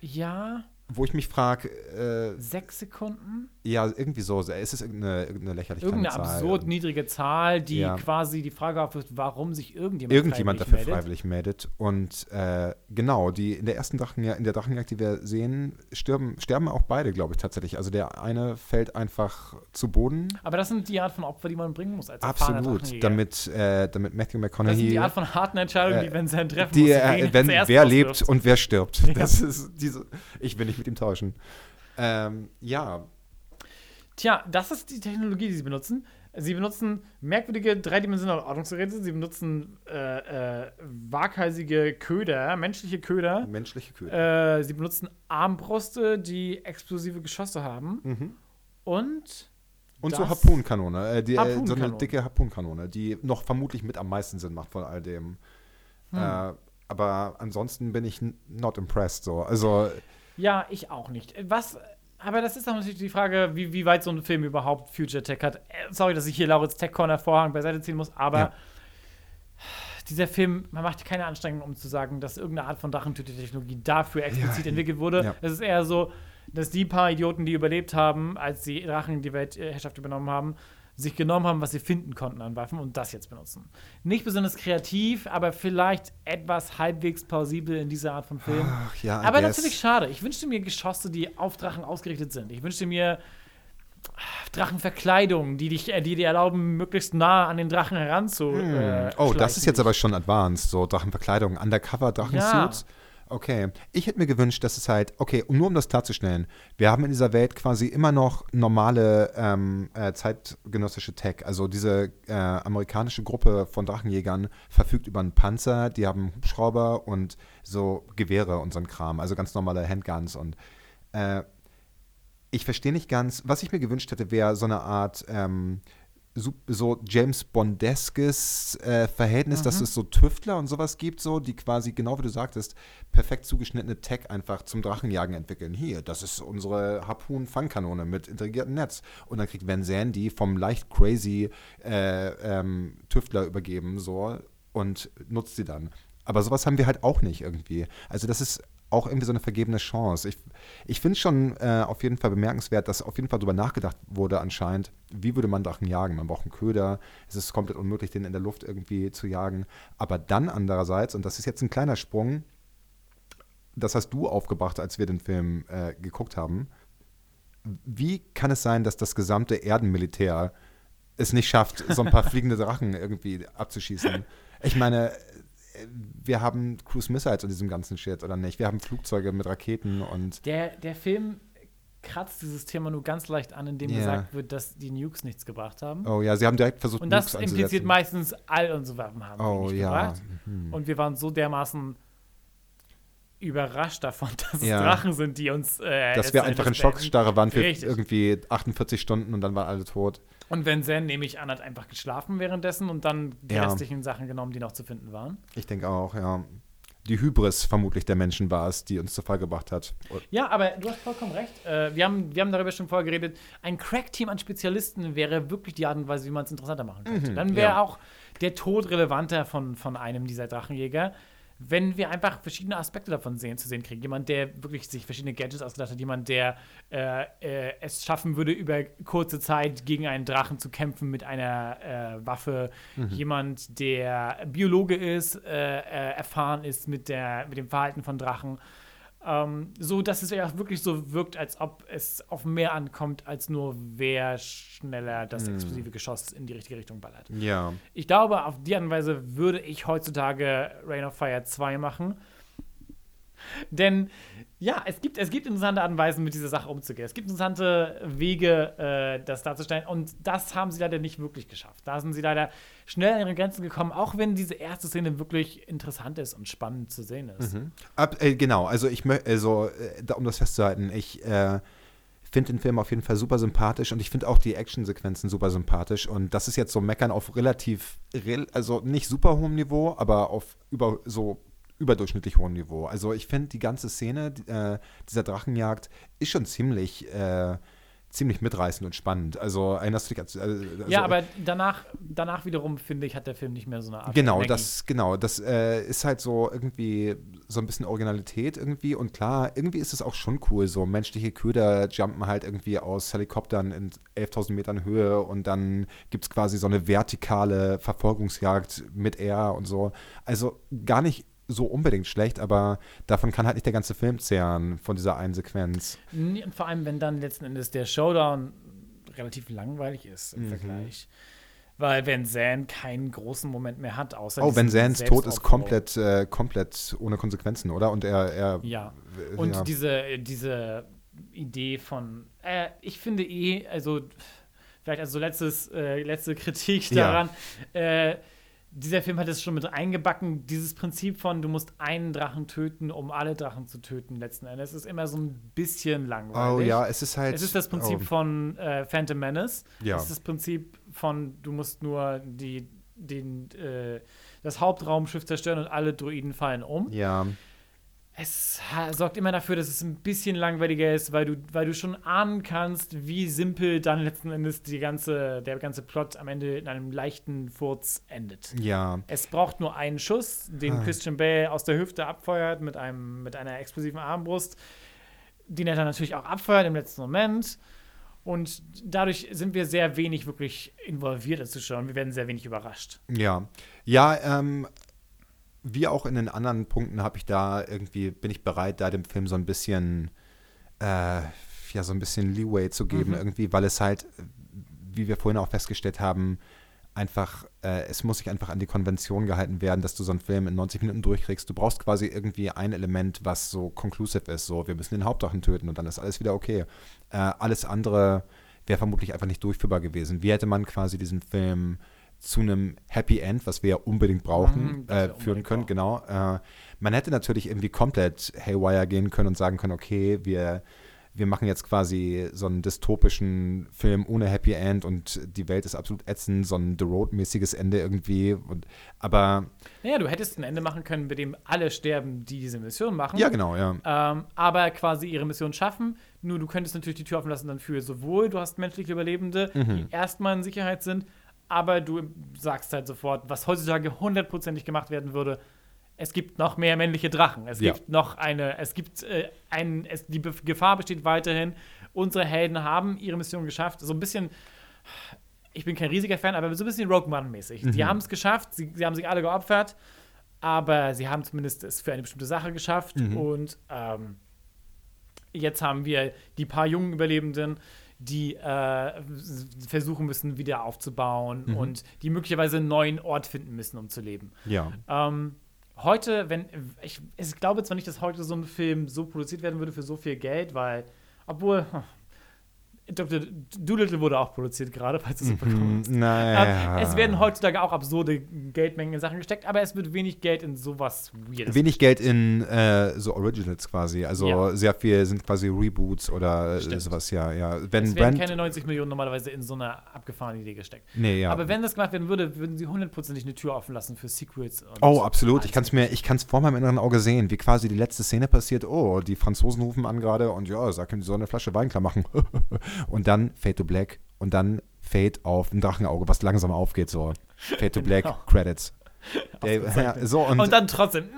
Ja, Wo ich mich frage, äh, sechs Sekunden. Ja, irgendwie so. Es ist irgendeine, irgendeine lächerlich Irgendeine Zahl. absurd niedrige Zahl, die Ja. quasi die Frage aufwirft, warum sich irgendjemand, Irgendjemand dafür freiwillig meldet. freiwillig meldet. Und äh, genau, die in der ersten Drachenjagd, in der Drachenjagd, die wir sehen, sterben, sterben auch beide, glaube ich, tatsächlich. Also der eine fällt einfach zu Boden. Aber das sind die Art von Opfer, die man bringen muss als Absolut. Damit, äh, damit Matthew das sind McConaughey. die Art von harten Entscheidungen, äh, die wenn sein treffen die, muss, äh, wen wenn, wer lebt auswirft. und wer stirbt. Ja. Das ist diese. Ich will nicht mit ihm tauschen. Ähm, ja, Tja, das ist die Technologie, die sie benutzen. Sie benutzen merkwürdige dreidimensionale Ordnungsgeräte. Sie benutzen äh, äh, waghalsige Köder, menschliche Köder. menschliche Köder. Äh, sie benutzen Armbruste, die explosive Geschosse haben. Mhm. Und Und so Harpunenkanone, äh, die, äh, so eine dicke Harpunenkanone, die noch vermutlich mit am meisten Sinn macht von all dem. Hm. Äh, aber ansonsten bin ich not impressed. So. Also, Ja, ich auch nicht. Was, aber das ist auch natürlich die Frage, wie, wie weit so ein Film überhaupt Future Tech hat. Äh, Sorry, dass ich hier Lauritz Tech Corner Vorhang beiseite ziehen muss, aber Ja. dieser Film, man macht keine Anstrengung, um zu sagen, dass irgendeine Art von Drachentötetechnologie dafür explizit Ja. entwickelt wurde. Es ist eher so, dass die paar Idioten, die überlebt haben, als die Drachen die Weltherrschaft übernommen haben, sich genommen haben, was sie finden konnten an Waffen und das jetzt benutzen. Nicht besonders kreativ, aber vielleicht etwas halbwegs plausibel in dieser Art von Film. ach ja, Aber guess. natürlich schade. Ich wünschte mir Geschosse, die auf Drachen ausgerichtet sind. Ich wünschte mir ah, Drachenverkleidung, die, dich, äh, die dir erlauben, möglichst nah an den Drachen heranzu. Hm. äh, oh, das ist jetzt aber schon advanced, so Drachenverkleidung, Undercover Drachensuits. Okay, ich hätte mir gewünscht, dass es halt, okay, nur um das klarzustellen, wir haben in dieser Welt quasi immer noch normale ähm, äh, zeitgenössische Tech. Also diese äh, amerikanische Gruppe von Drachenjägern verfügt über einen Panzer, die haben Hubschrauber und so Gewehre und so ein Kram, also ganz normale Handguns und äh, ich verstehe nicht ganz, was ich mir gewünscht hätte, wäre so eine Art ähm, so, James Bondeskes äh, Verhältnis, dass Mhm. es so Tüftler und sowas gibt, so, die quasi, genau wie du sagtest, perfekt zugeschnittene Tech einfach zum Drachenjagen entwickeln. Hier, das ist unsere Harpun-Fangkanone mit integriertem Netz. Und dann kriegt Van Zandt die vom leicht crazy äh, ähm, Tüftler übergeben, so, und nutzt sie dann. Aber sowas haben wir halt auch nicht irgendwie. Also das ist auch irgendwie so eine vergebene Chance. Ich, ich finde es schon äh, auf jeden Fall bemerkenswert, dass auf jeden Fall darüber nachgedacht wurde anscheinend, wie würde man Drachen jagen. Man braucht einen Köder, es ist komplett unmöglich, den in der Luft irgendwie zu jagen. Aber dann andererseits, und das ist jetzt ein kleiner Sprung, das hast du aufgebracht, als wir den Film äh, geguckt haben. Wie kann es sein, dass das gesamte Erdenmilitär es nicht schafft, so ein paar fliegende Drachen irgendwie abzuschießen? Ich meine, wir haben Cruise Missiles in diesem ganzen Shit, oder nicht? Wir haben Flugzeuge mit Raketen und. Der, der Film kratzt dieses Thema nur ganz leicht an, indem Ja. gesagt wird, dass die Nukes nichts gebracht haben. Oh ja, sie haben direkt versucht, Und das Nukes impliziert anzusetzen. meistens, all unsere Waffen haben Oh nicht ja. gebracht. Mhm. Und wir waren so dermaßen überrascht davon, dass Ja. es Drachen sind, die uns. Äh, Dass wir einfach in. Schockstarre waren für Richtig. irgendwie 48 Stunden und dann waren alle tot. Und wenn Zen, nehme ich an, hat einfach geschlafen währenddessen und dann die Ja. restlichen Sachen genommen, die noch zu finden waren. Ich denke auch, ja. die Hybris vermutlich der Menschen war es, die uns zur Fall gebracht hat. Ja, aber du hast vollkommen recht. Äh, wir, haben, wir haben darüber schon vorher geredet. Ein Crack-Team an Spezialisten wäre wirklich die Art und Weise, wie man es interessanter machen könnte. Mhm, Dann wäre ja. auch der Tod relevanter von, von einem dieser Drachenjäger. Wenn wir einfach verschiedene Aspekte davon sehen, zu sehen kriegen. Jemand, der wirklich sich verschiedene Gadgets ausgedacht hat, jemand, der äh, äh, es schaffen würde, über kurze Zeit gegen einen Drachen zu kämpfen mit einer äh, Waffe. Jemand, der Biologe ist, äh, äh, erfahren ist mit, der, mit dem Verhalten von Drachen. Ähm, so dass es ja wirklich so wirkt, als ob es auf mehr ankommt, als nur wer schneller das explosive Geschoss in die richtige Richtung ballert. Ja. Ich glaube, auf die Art und Weise würde ich heutzutage Rain of Fire 2 machen. Denn ja, es gibt, es gibt interessante Art mit dieser Sache umzugehen. Es gibt interessante Wege, äh, das darzustellen. Und das haben sie leider nicht wirklich geschafft. Da sind sie leider schnell an ihre Grenzen gekommen, auch wenn diese erste Szene wirklich interessant ist und spannend zu sehen ist. Ab, äh, genau, also ich möchte, also, äh, um das festzuhalten, ich äh, finde den Film auf jeden Fall super sympathisch und ich finde auch die Actionsequenzen super sympathisch. Und das ist jetzt so Meckern auf relativ, rel also nicht super hohem Niveau, aber auf über so überdurchschnittlich hohem Niveau. Also ich finde die ganze Szene äh, dieser Drachenjagd ist schon ziemlich, äh, ziemlich mitreißend und spannend. Also erinnerst du dich an, also, Ja, aber danach, danach wiederum, finde ich, hat der Film nicht mehr so eine Art Genau, das, genau, das äh, ist halt so irgendwie so ein bisschen Originalität irgendwie und klar, irgendwie ist es auch schon cool, so menschliche Köder jumpen halt irgendwie aus Helikoptern in 11.000 Metern Höhe und dann gibt es quasi so eine vertikale Verfolgungsjagd mit Air und so. Also gar nicht so unbedingt schlecht, aber davon kann halt nicht der ganze Film zehren, von dieser einen Sequenz. Nee, Und vor allem, wenn dann letzten Endes der Showdown relativ langweilig ist Mhm. im Vergleich. Weil Van Zandt keinen großen Moment mehr hat, außer Oh, Van diesen Zands Tod ist komplett, äh, komplett ohne Konsequenzen, oder? Und er, er Ja. äh, Und ja. diese, diese Idee von, äh, ich finde eh, also vielleicht als so letztes, äh, letzte Kritik Ja. daran, äh, dieser Film hat es schon mit eingebacken, dieses Prinzip von, du musst einen Drachen töten, um alle Drachen zu töten, letzten Endes, ist immer so ein bisschen langweilig. Oh ja, es ist halt. Es ist das Prinzip oh. von äh, Phantom Menace. Ja. Es ist das Prinzip von, du musst nur die, den, äh, das Hauptraumschiff zerstören und alle Druiden fallen um. Ja. Es sorgt immer dafür, dass es ein bisschen langweiliger ist, weil du, weil du schon ahnen kannst, wie simpel dann letzten Endes die ganze, der ganze Plot am Ende in einem leichten Furz endet. Ja. Es braucht nur einen Schuss, den Ah. Christian Bale aus der Hüfte abfeuert mit, einem, mit einer explosiven Armbrust, den er dann natürlich auch abfeuert im letzten Moment. Und dadurch sind wir sehr wenig wirklich involviert als Zuschauer. Wir werden sehr wenig überrascht. Ja, ja, ähm, wie auch in den anderen Punkten habe ich da irgendwie, bin ich bereit, da dem Film so ein bisschen, äh, ja, so ein bisschen Leeway zu geben, Mhm. irgendwie, weil es halt, wie wir vorhin auch festgestellt haben, einfach, äh, es muss sich einfach an die Konvention gehalten werden, dass du so einen Film in 90 Minuten durchkriegst. Du brauchst quasi irgendwie ein Element, was so conclusive ist, so, wir müssen den Hauptdrachen töten und dann ist alles wieder okay. Äh, alles andere wäre vermutlich einfach nicht durchführbar gewesen. Wie hätte man quasi diesen Film zu einem Happy End, was wir ja unbedingt brauchen, Mhm, äh, führen können, genau. Äh, man hätte natürlich irgendwie komplett Haywire gehen können und sagen können, okay, wir, wir machen jetzt quasi so einen dystopischen Film ohne Happy End und die Welt ist absolut ätzend, so ein The Road-mäßiges Ende irgendwie. Und, aber Naja, du hättest ein Ende machen können, bei dem alle sterben, die diese Mission machen. ja, genau, ja. ähm, aber quasi ihre Mission schaffen. Nur du könntest natürlich die Tür offen lassen dann für sowohl, du hast menschliche Überlebende, Mhm. die erstmal in Sicherheit sind, aber du sagst halt sofort, was heutzutage hundertprozentig gemacht werden würde, es gibt noch mehr männliche Drachen. Es Ja. gibt noch eine, es gibt äh, ein, es, die Gefahr besteht weiterhin. Unsere Helden haben ihre Mission geschafft. So ein bisschen, ich bin kein riesiger Fan, aber so ein bisschen Rogue One-mäßig. Die Mhm. haben es geschafft, sie, sie haben sich alle geopfert, aber sie haben zumindest es für eine bestimmte Sache geschafft Mhm. und ähm, jetzt haben wir die paar jungen Überlebenden, die äh, versuchen müssen, wieder aufzubauen Mhm. und die möglicherweise einen neuen Ort finden müssen, um zu leben. Ja. Ähm, heute, wenn ich, ich glaube zwar nicht, dass heute so ein Film so produziert werden würde für so viel Geld, weil, obwohl hm, Dr. Doolittle wurde auch produziert gerade, falls du es Mhm, bekommst. naja. Ähm, es werden heutzutage auch absurde Geldmengen in Sachen gesteckt, aber es wird wenig Geld in sowas Weirdes. Wenig Geld in äh, so Originals quasi. Also Ja. sehr viel sind quasi Reboots oder äh, Stimmt. sowas, ja, ja. Wenn es werden Brand. keine 90 Millionen normalerweise in so eine abgefahrene Idee gesteckt. nee, ja. Aber wenn das gemacht werden würde, würden sie hundertprozentig eine Tür offen lassen für Sequels. Und Oh, absolut. Ich kann es mir, ich kann es vor meinem inneren Auge sehen, wie quasi die letzte Szene passiert. Oh, die Franzosen rufen an gerade und ja, sag ihm, die sollen eine Flasche Wein klar machen. und dann Fade to Black und dann Fade auf ein Drachenauge, was langsam aufgeht so. Fade to Black, Genau. Credits. Der, ja, so und, Und, dann trotzdem.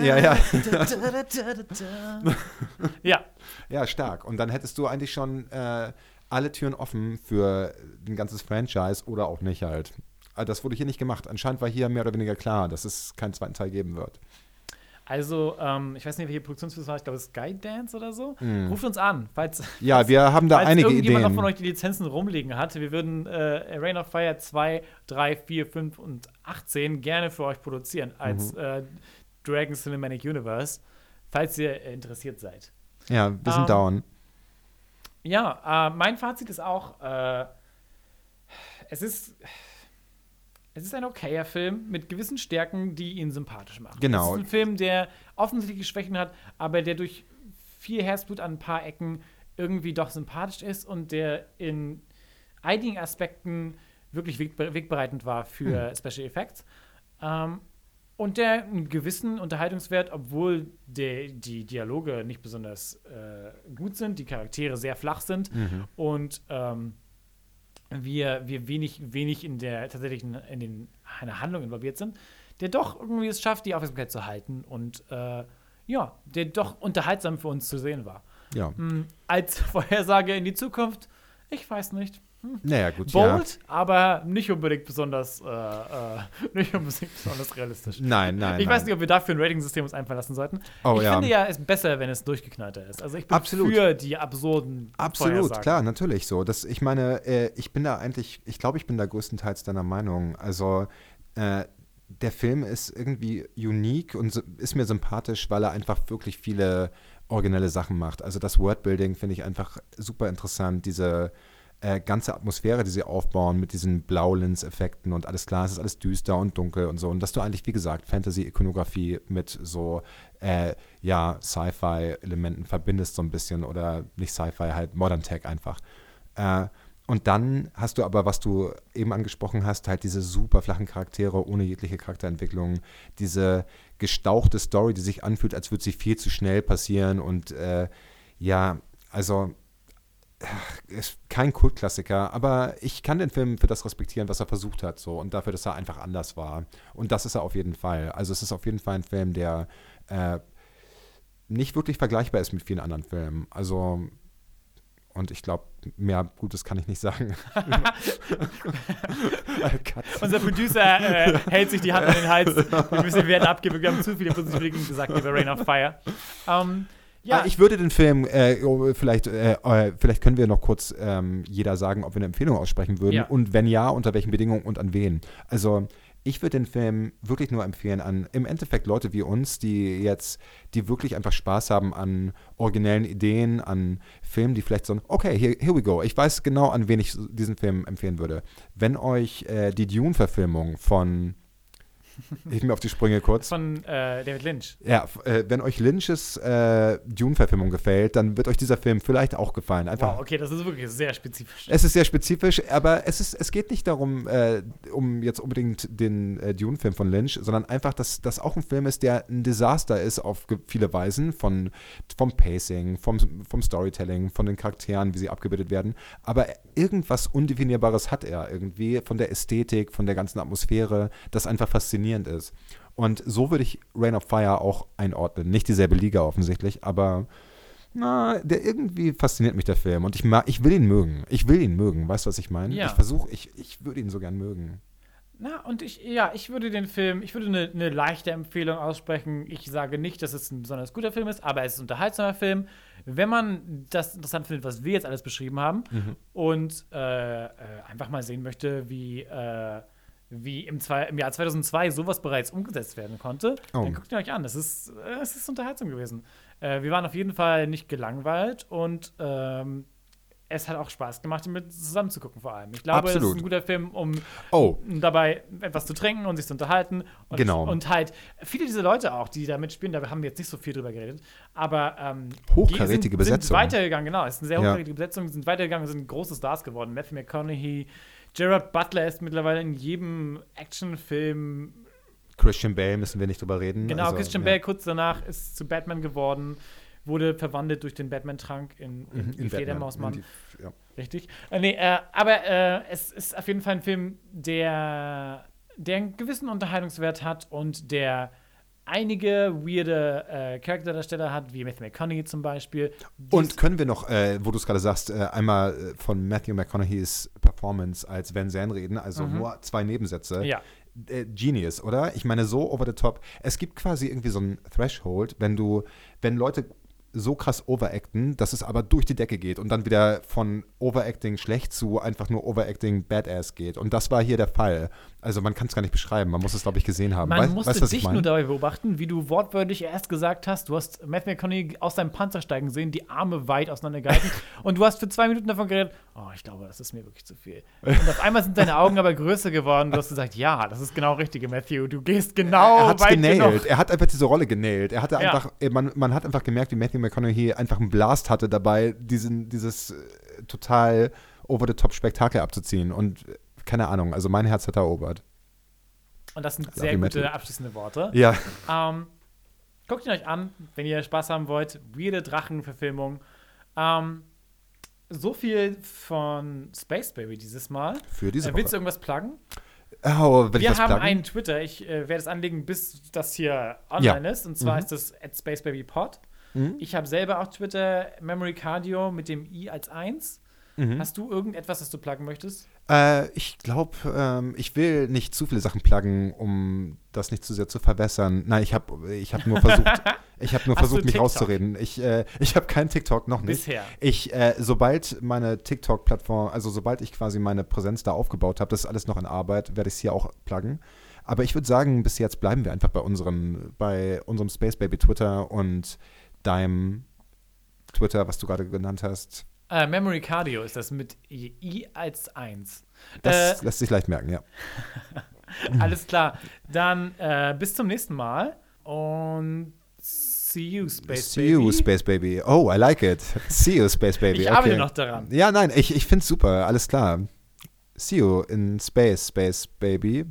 Ja, ja. ja, ja, stark. Und dann hättest du eigentlich schon äh, alle Türen offen für ein ganzes Franchise oder auch nicht halt. Aber Das wurde hier nicht gemacht. Anscheinend war hier mehr oder weniger klar, dass es keinen zweiten Teil geben wird. Also, ähm, ich weiß nicht, welche Produktionsfirma war, ich glaube, Skydance oder so. Ruft uns an, falls. Ja, wir haben da falls einige irgendjemand Ideen. noch von euch die Lizenzen rumliegen hat. Wir würden äh, Rain of Fire 2, 3, 4, 5 und 18 gerne für euch produzieren Mhm. als äh, Dragon Cinematic Universe, falls ihr äh, interessiert seid. ja, wir sind Ähm, down. Ja, äh, mein Fazit ist auch, äh, es ist. Es ist ein okayer Film mit gewissen Stärken, die ihn sympathisch machen. Genau. Es ist ein Film, der offensichtliche Schwächen hat, aber der durch viel Herzblut an ein paar Ecken irgendwie doch sympathisch ist und der in einigen Aspekten wirklich wegbe wegbereitend war für Hm. Special Effects. Ähm, und der einen gewissen Unterhaltungswert, obwohl der, die Dialoge nicht besonders äh, gut sind, die Charaktere sehr flach sind Mhm. und ähm, wir, wir wenig, wenig in der tatsächlichen in den, einer Handlung involviert sind, der doch irgendwie es schafft, die Aufmerksamkeit zu halten und äh, ja, der doch unterhaltsam für uns zu sehen war. Ja. Hm, als Vorhersage in die Zukunft, ich weiß nicht. Naja, gut, ja. Bold, aber nicht unbedingt besonders, äh, äh, nicht unbedingt besonders realistisch. Nein, nein. Ich nein. weiß nicht, ob wir dafür ein Rating-System uns einfallen lassen sollten. Oh, ich ja. finde ja, es ist besser, wenn es durchgeknallter ist. Also ich bin Absolut. für die absurden Absolut, klar, natürlich so. Das, ich meine, äh, ich bin da eigentlich, ich glaube, ich bin da größtenteils deiner Meinung. Also, äh, der Film ist irgendwie unique und ist mir sympathisch, weil er einfach wirklich viele originelle Sachen macht. Also das Wordbuilding finde ich einfach super interessant, diese äh, ganze Atmosphäre, die sie aufbauen mit diesen Blaulins-Effekten und alles klar, es ist alles düster und dunkel und so. Und dass du eigentlich, wie gesagt, Fantasy-Ikonografie mit so, äh, ja, Sci-Fi-Elementen verbindest so ein bisschen oder nicht Sci-Fi, halt Modern Tech einfach. Äh, und dann hast du aber, was du eben angesprochen hast, halt diese super flachen Charaktere ohne jegliche Charakterentwicklung, diese gestauchte Story, die sich anfühlt, als würde sie viel zu schnell passieren und äh, ja, also ist kein Kultklassiker, aber ich kann den Film für das respektieren, was er versucht hat, so und dafür, dass er einfach anders war. Und das ist er auf jeden Fall. Also es ist auf jeden Fall ein Film, der äh, nicht wirklich vergleichbar ist mit vielen anderen Filmen. Also und ich glaube, mehr Gutes kann ich nicht sagen. Unser Producer äh, hält sich die Hand an den Hals. Wir müssen Werte abgeben. Wir haben zu viele positive Dinge gesagt über Rain of Fire. Ähm, ja, Ah, ich würde den Film, äh, oh, vielleicht, äh, äh, vielleicht können wir noch kurz ähm, jeder sagen, ob wir eine Empfehlung aussprechen würden Ja. und wenn ja, unter welchen Bedingungen und an wen. Also ich würde den Film wirklich nur empfehlen an im Endeffekt Leute wie uns, die jetzt, die wirklich einfach Spaß haben an originellen Ideen, an Filmen, die vielleicht so, okay, here, here we go. Ich weiß genau, an wen ich diesen Film empfehlen würde. Wenn euch äh, die Dune-Verfilmung von ich mir auf die Sprünge kurz. von äh, David Lynch. Ja, äh, wenn euch Lynches äh, Dune-Verfilmung gefällt, dann wird euch dieser Film vielleicht auch gefallen. Einfach. Wow, okay, das ist wirklich sehr spezifisch. Es ist sehr spezifisch, aber es, ist, es geht nicht darum, äh, um jetzt unbedingt den äh, Dune-Film von Lynch, sondern einfach, dass das auch ein Film ist, der ein Desaster ist auf viele Weisen, von, vom Pacing, vom, vom Storytelling, von den Charakteren, wie sie abgebildet werden. Aber irgendwas Undefinierbares hat er irgendwie von der Ästhetik, von der ganzen Atmosphäre, das einfach faszinierend ist. Und so würde ich Rain of Fire auch einordnen. Nicht dieselbe Liga offensichtlich, aber na, der irgendwie fasziniert mich der Film und ich mag, ich will ihn mögen. Ich will ihn mögen, weißt du, was ich meine? Ja. Ich versuche, ich, ich würde ihn so gern mögen. Na, und ich, ja, ich würde den Film, ich würde eine, eine leichte Empfehlung aussprechen. Ich sage nicht, dass es ein besonders guter Film ist, aber es ist ein unterhaltsamer Film. Wenn man das interessant findet, was wir jetzt alles beschrieben haben und äh, äh, einfach mal sehen möchte, wie, äh, wie im, zwei, im Jahr 2002 sowas bereits umgesetzt werden konnte, Oh. dann guckt ihn euch an. Es ist, äh, es ist unterhaltsam gewesen. Äh, wir waren auf jeden Fall nicht gelangweilt und ähm, es hat auch Spaß gemacht, mit zusammen zu gucken vor allem. Ich glaube, es ist Absolut. ein guter Film, um Oh. dabei etwas zu trinken und sich zu unterhalten. Und, Genau. Und halt, viele dieser Leute auch, die da mitspielen, da haben wir jetzt nicht so viel drüber geredet, aber ähm, Hochkarätige sind, Besetzung. sind weitergegangen, genau. Es ist eine sehr Ja. hochkarätige Besetzung, sind weitergegangen, sind große Stars geworden. Matthew McConaughey, Gerard Butler ist mittlerweile in jedem Actionfilm Christian Bale müssen wir nicht drüber reden. Genau, Also, Christian ja. Bale kurz danach ist zu Batman geworden, wurde verwandelt durch den Batman-Trank in, in, Mhm, die in Fledermausmann. in die- ja. Richtig. Äh, nee, äh, aber äh, es ist auf jeden Fall ein Film, der, der einen gewissen Unterhaltungswert hat und der einige weirde äh, Charakterdarsteller hat, wie Matthew McConaughey zum Beispiel. Die Und können wir noch, äh, wo du es gerade sagst, äh, einmal äh, von Matthew McConaughey's Performance als Van Zandt reden, also Mhm. nur zwei Nebensätze. ja, Äh, Genius, oder? Ich meine, so over the top. Es gibt quasi irgendwie so ein Threshold, wenn du, wenn Leute so krass overacten, dass es aber durch die Decke geht und dann wieder von Overacting schlecht zu einfach nur Overacting Badass geht. Und das war hier der Fall. Also man kann es gar nicht beschreiben, man muss es, glaube ich, gesehen haben. man Weißt- musste weißt dich nur dabei beobachten, wie du wortwörtlich erst gesagt hast, du hast Matthew McConaughey aus seinem Panzer steigen sehen, die Arme weit auseinandergehalten und du hast für zwei Minuten davon geredet, oh, ich glaube, das ist mir wirklich zu viel. Und auf einmal sind deine Augen aber größer geworden, du hast gesagt, ja, das ist genau richtig, Matthew, du gehst genau er hat weit genailt. genug. Er hat einfach diese Rolle genailt. Er hatte Ja. einfach, äh, man, man hat einfach gemerkt, wie Matthew McConaughey einfach einen Blast hatte dabei, diesen, dieses äh, total over-the-top-Spektakel abzuziehen. Und äh, keine Ahnung, also mein Herz hat erobert. Und das sind Love sehr gute abschließende Worte. Ja, Ähm, guckt ihn euch an, wenn ihr Spaß haben wollt. Weirde Drachenverfilmung. Ähm, so viel von Space Baby dieses Mal. für diese Äh, willst du Woche. irgendwas pluggen? Oh, will ich Wir das haben pluggen? einen Twitter. Ich äh, werde es anlegen, bis das hier online ist. Und zwar Mhm. ist das at SpaceBabyPod. Mhm. Ich habe selber auch Twitter Memory Cardio mit dem I als 1. Mhm. Hast du irgendetwas, das du pluggen möchtest? Äh, ich glaube, ähm, ich will nicht zu viele Sachen pluggen, um das nicht zu sehr zu verwässern. Nein, ich habe ich hab nur versucht, ich habe nur Hast versucht, mich TikTok? rauszureden. Ich, äh, ich habe keinen TikTok, noch nicht. Bisher. Ich, äh, sobald meine TikTok-Plattform, also sobald ich quasi meine Präsenz da aufgebaut habe, das ist alles noch in Arbeit, werde ich es hier auch pluggen. Aber ich würde sagen, bis jetzt bleiben wir einfach bei unserem, bei unserem Space Baby Twitter und deinem Twitter, was du gerade genannt hast. Äh, Memory Cardio ist das mit I, als 1. Das Äh, lässt sich leicht merken, ja. Alles klar. Dann äh, bis zum nächsten Mal und see you, Space See Baby. you, Space Baby. Oh, I like it. See you, Space Baby. ich arbeite okay. noch daran. Ja, nein, ich, ich finde es super. Alles klar. See you in Space, Space Baby.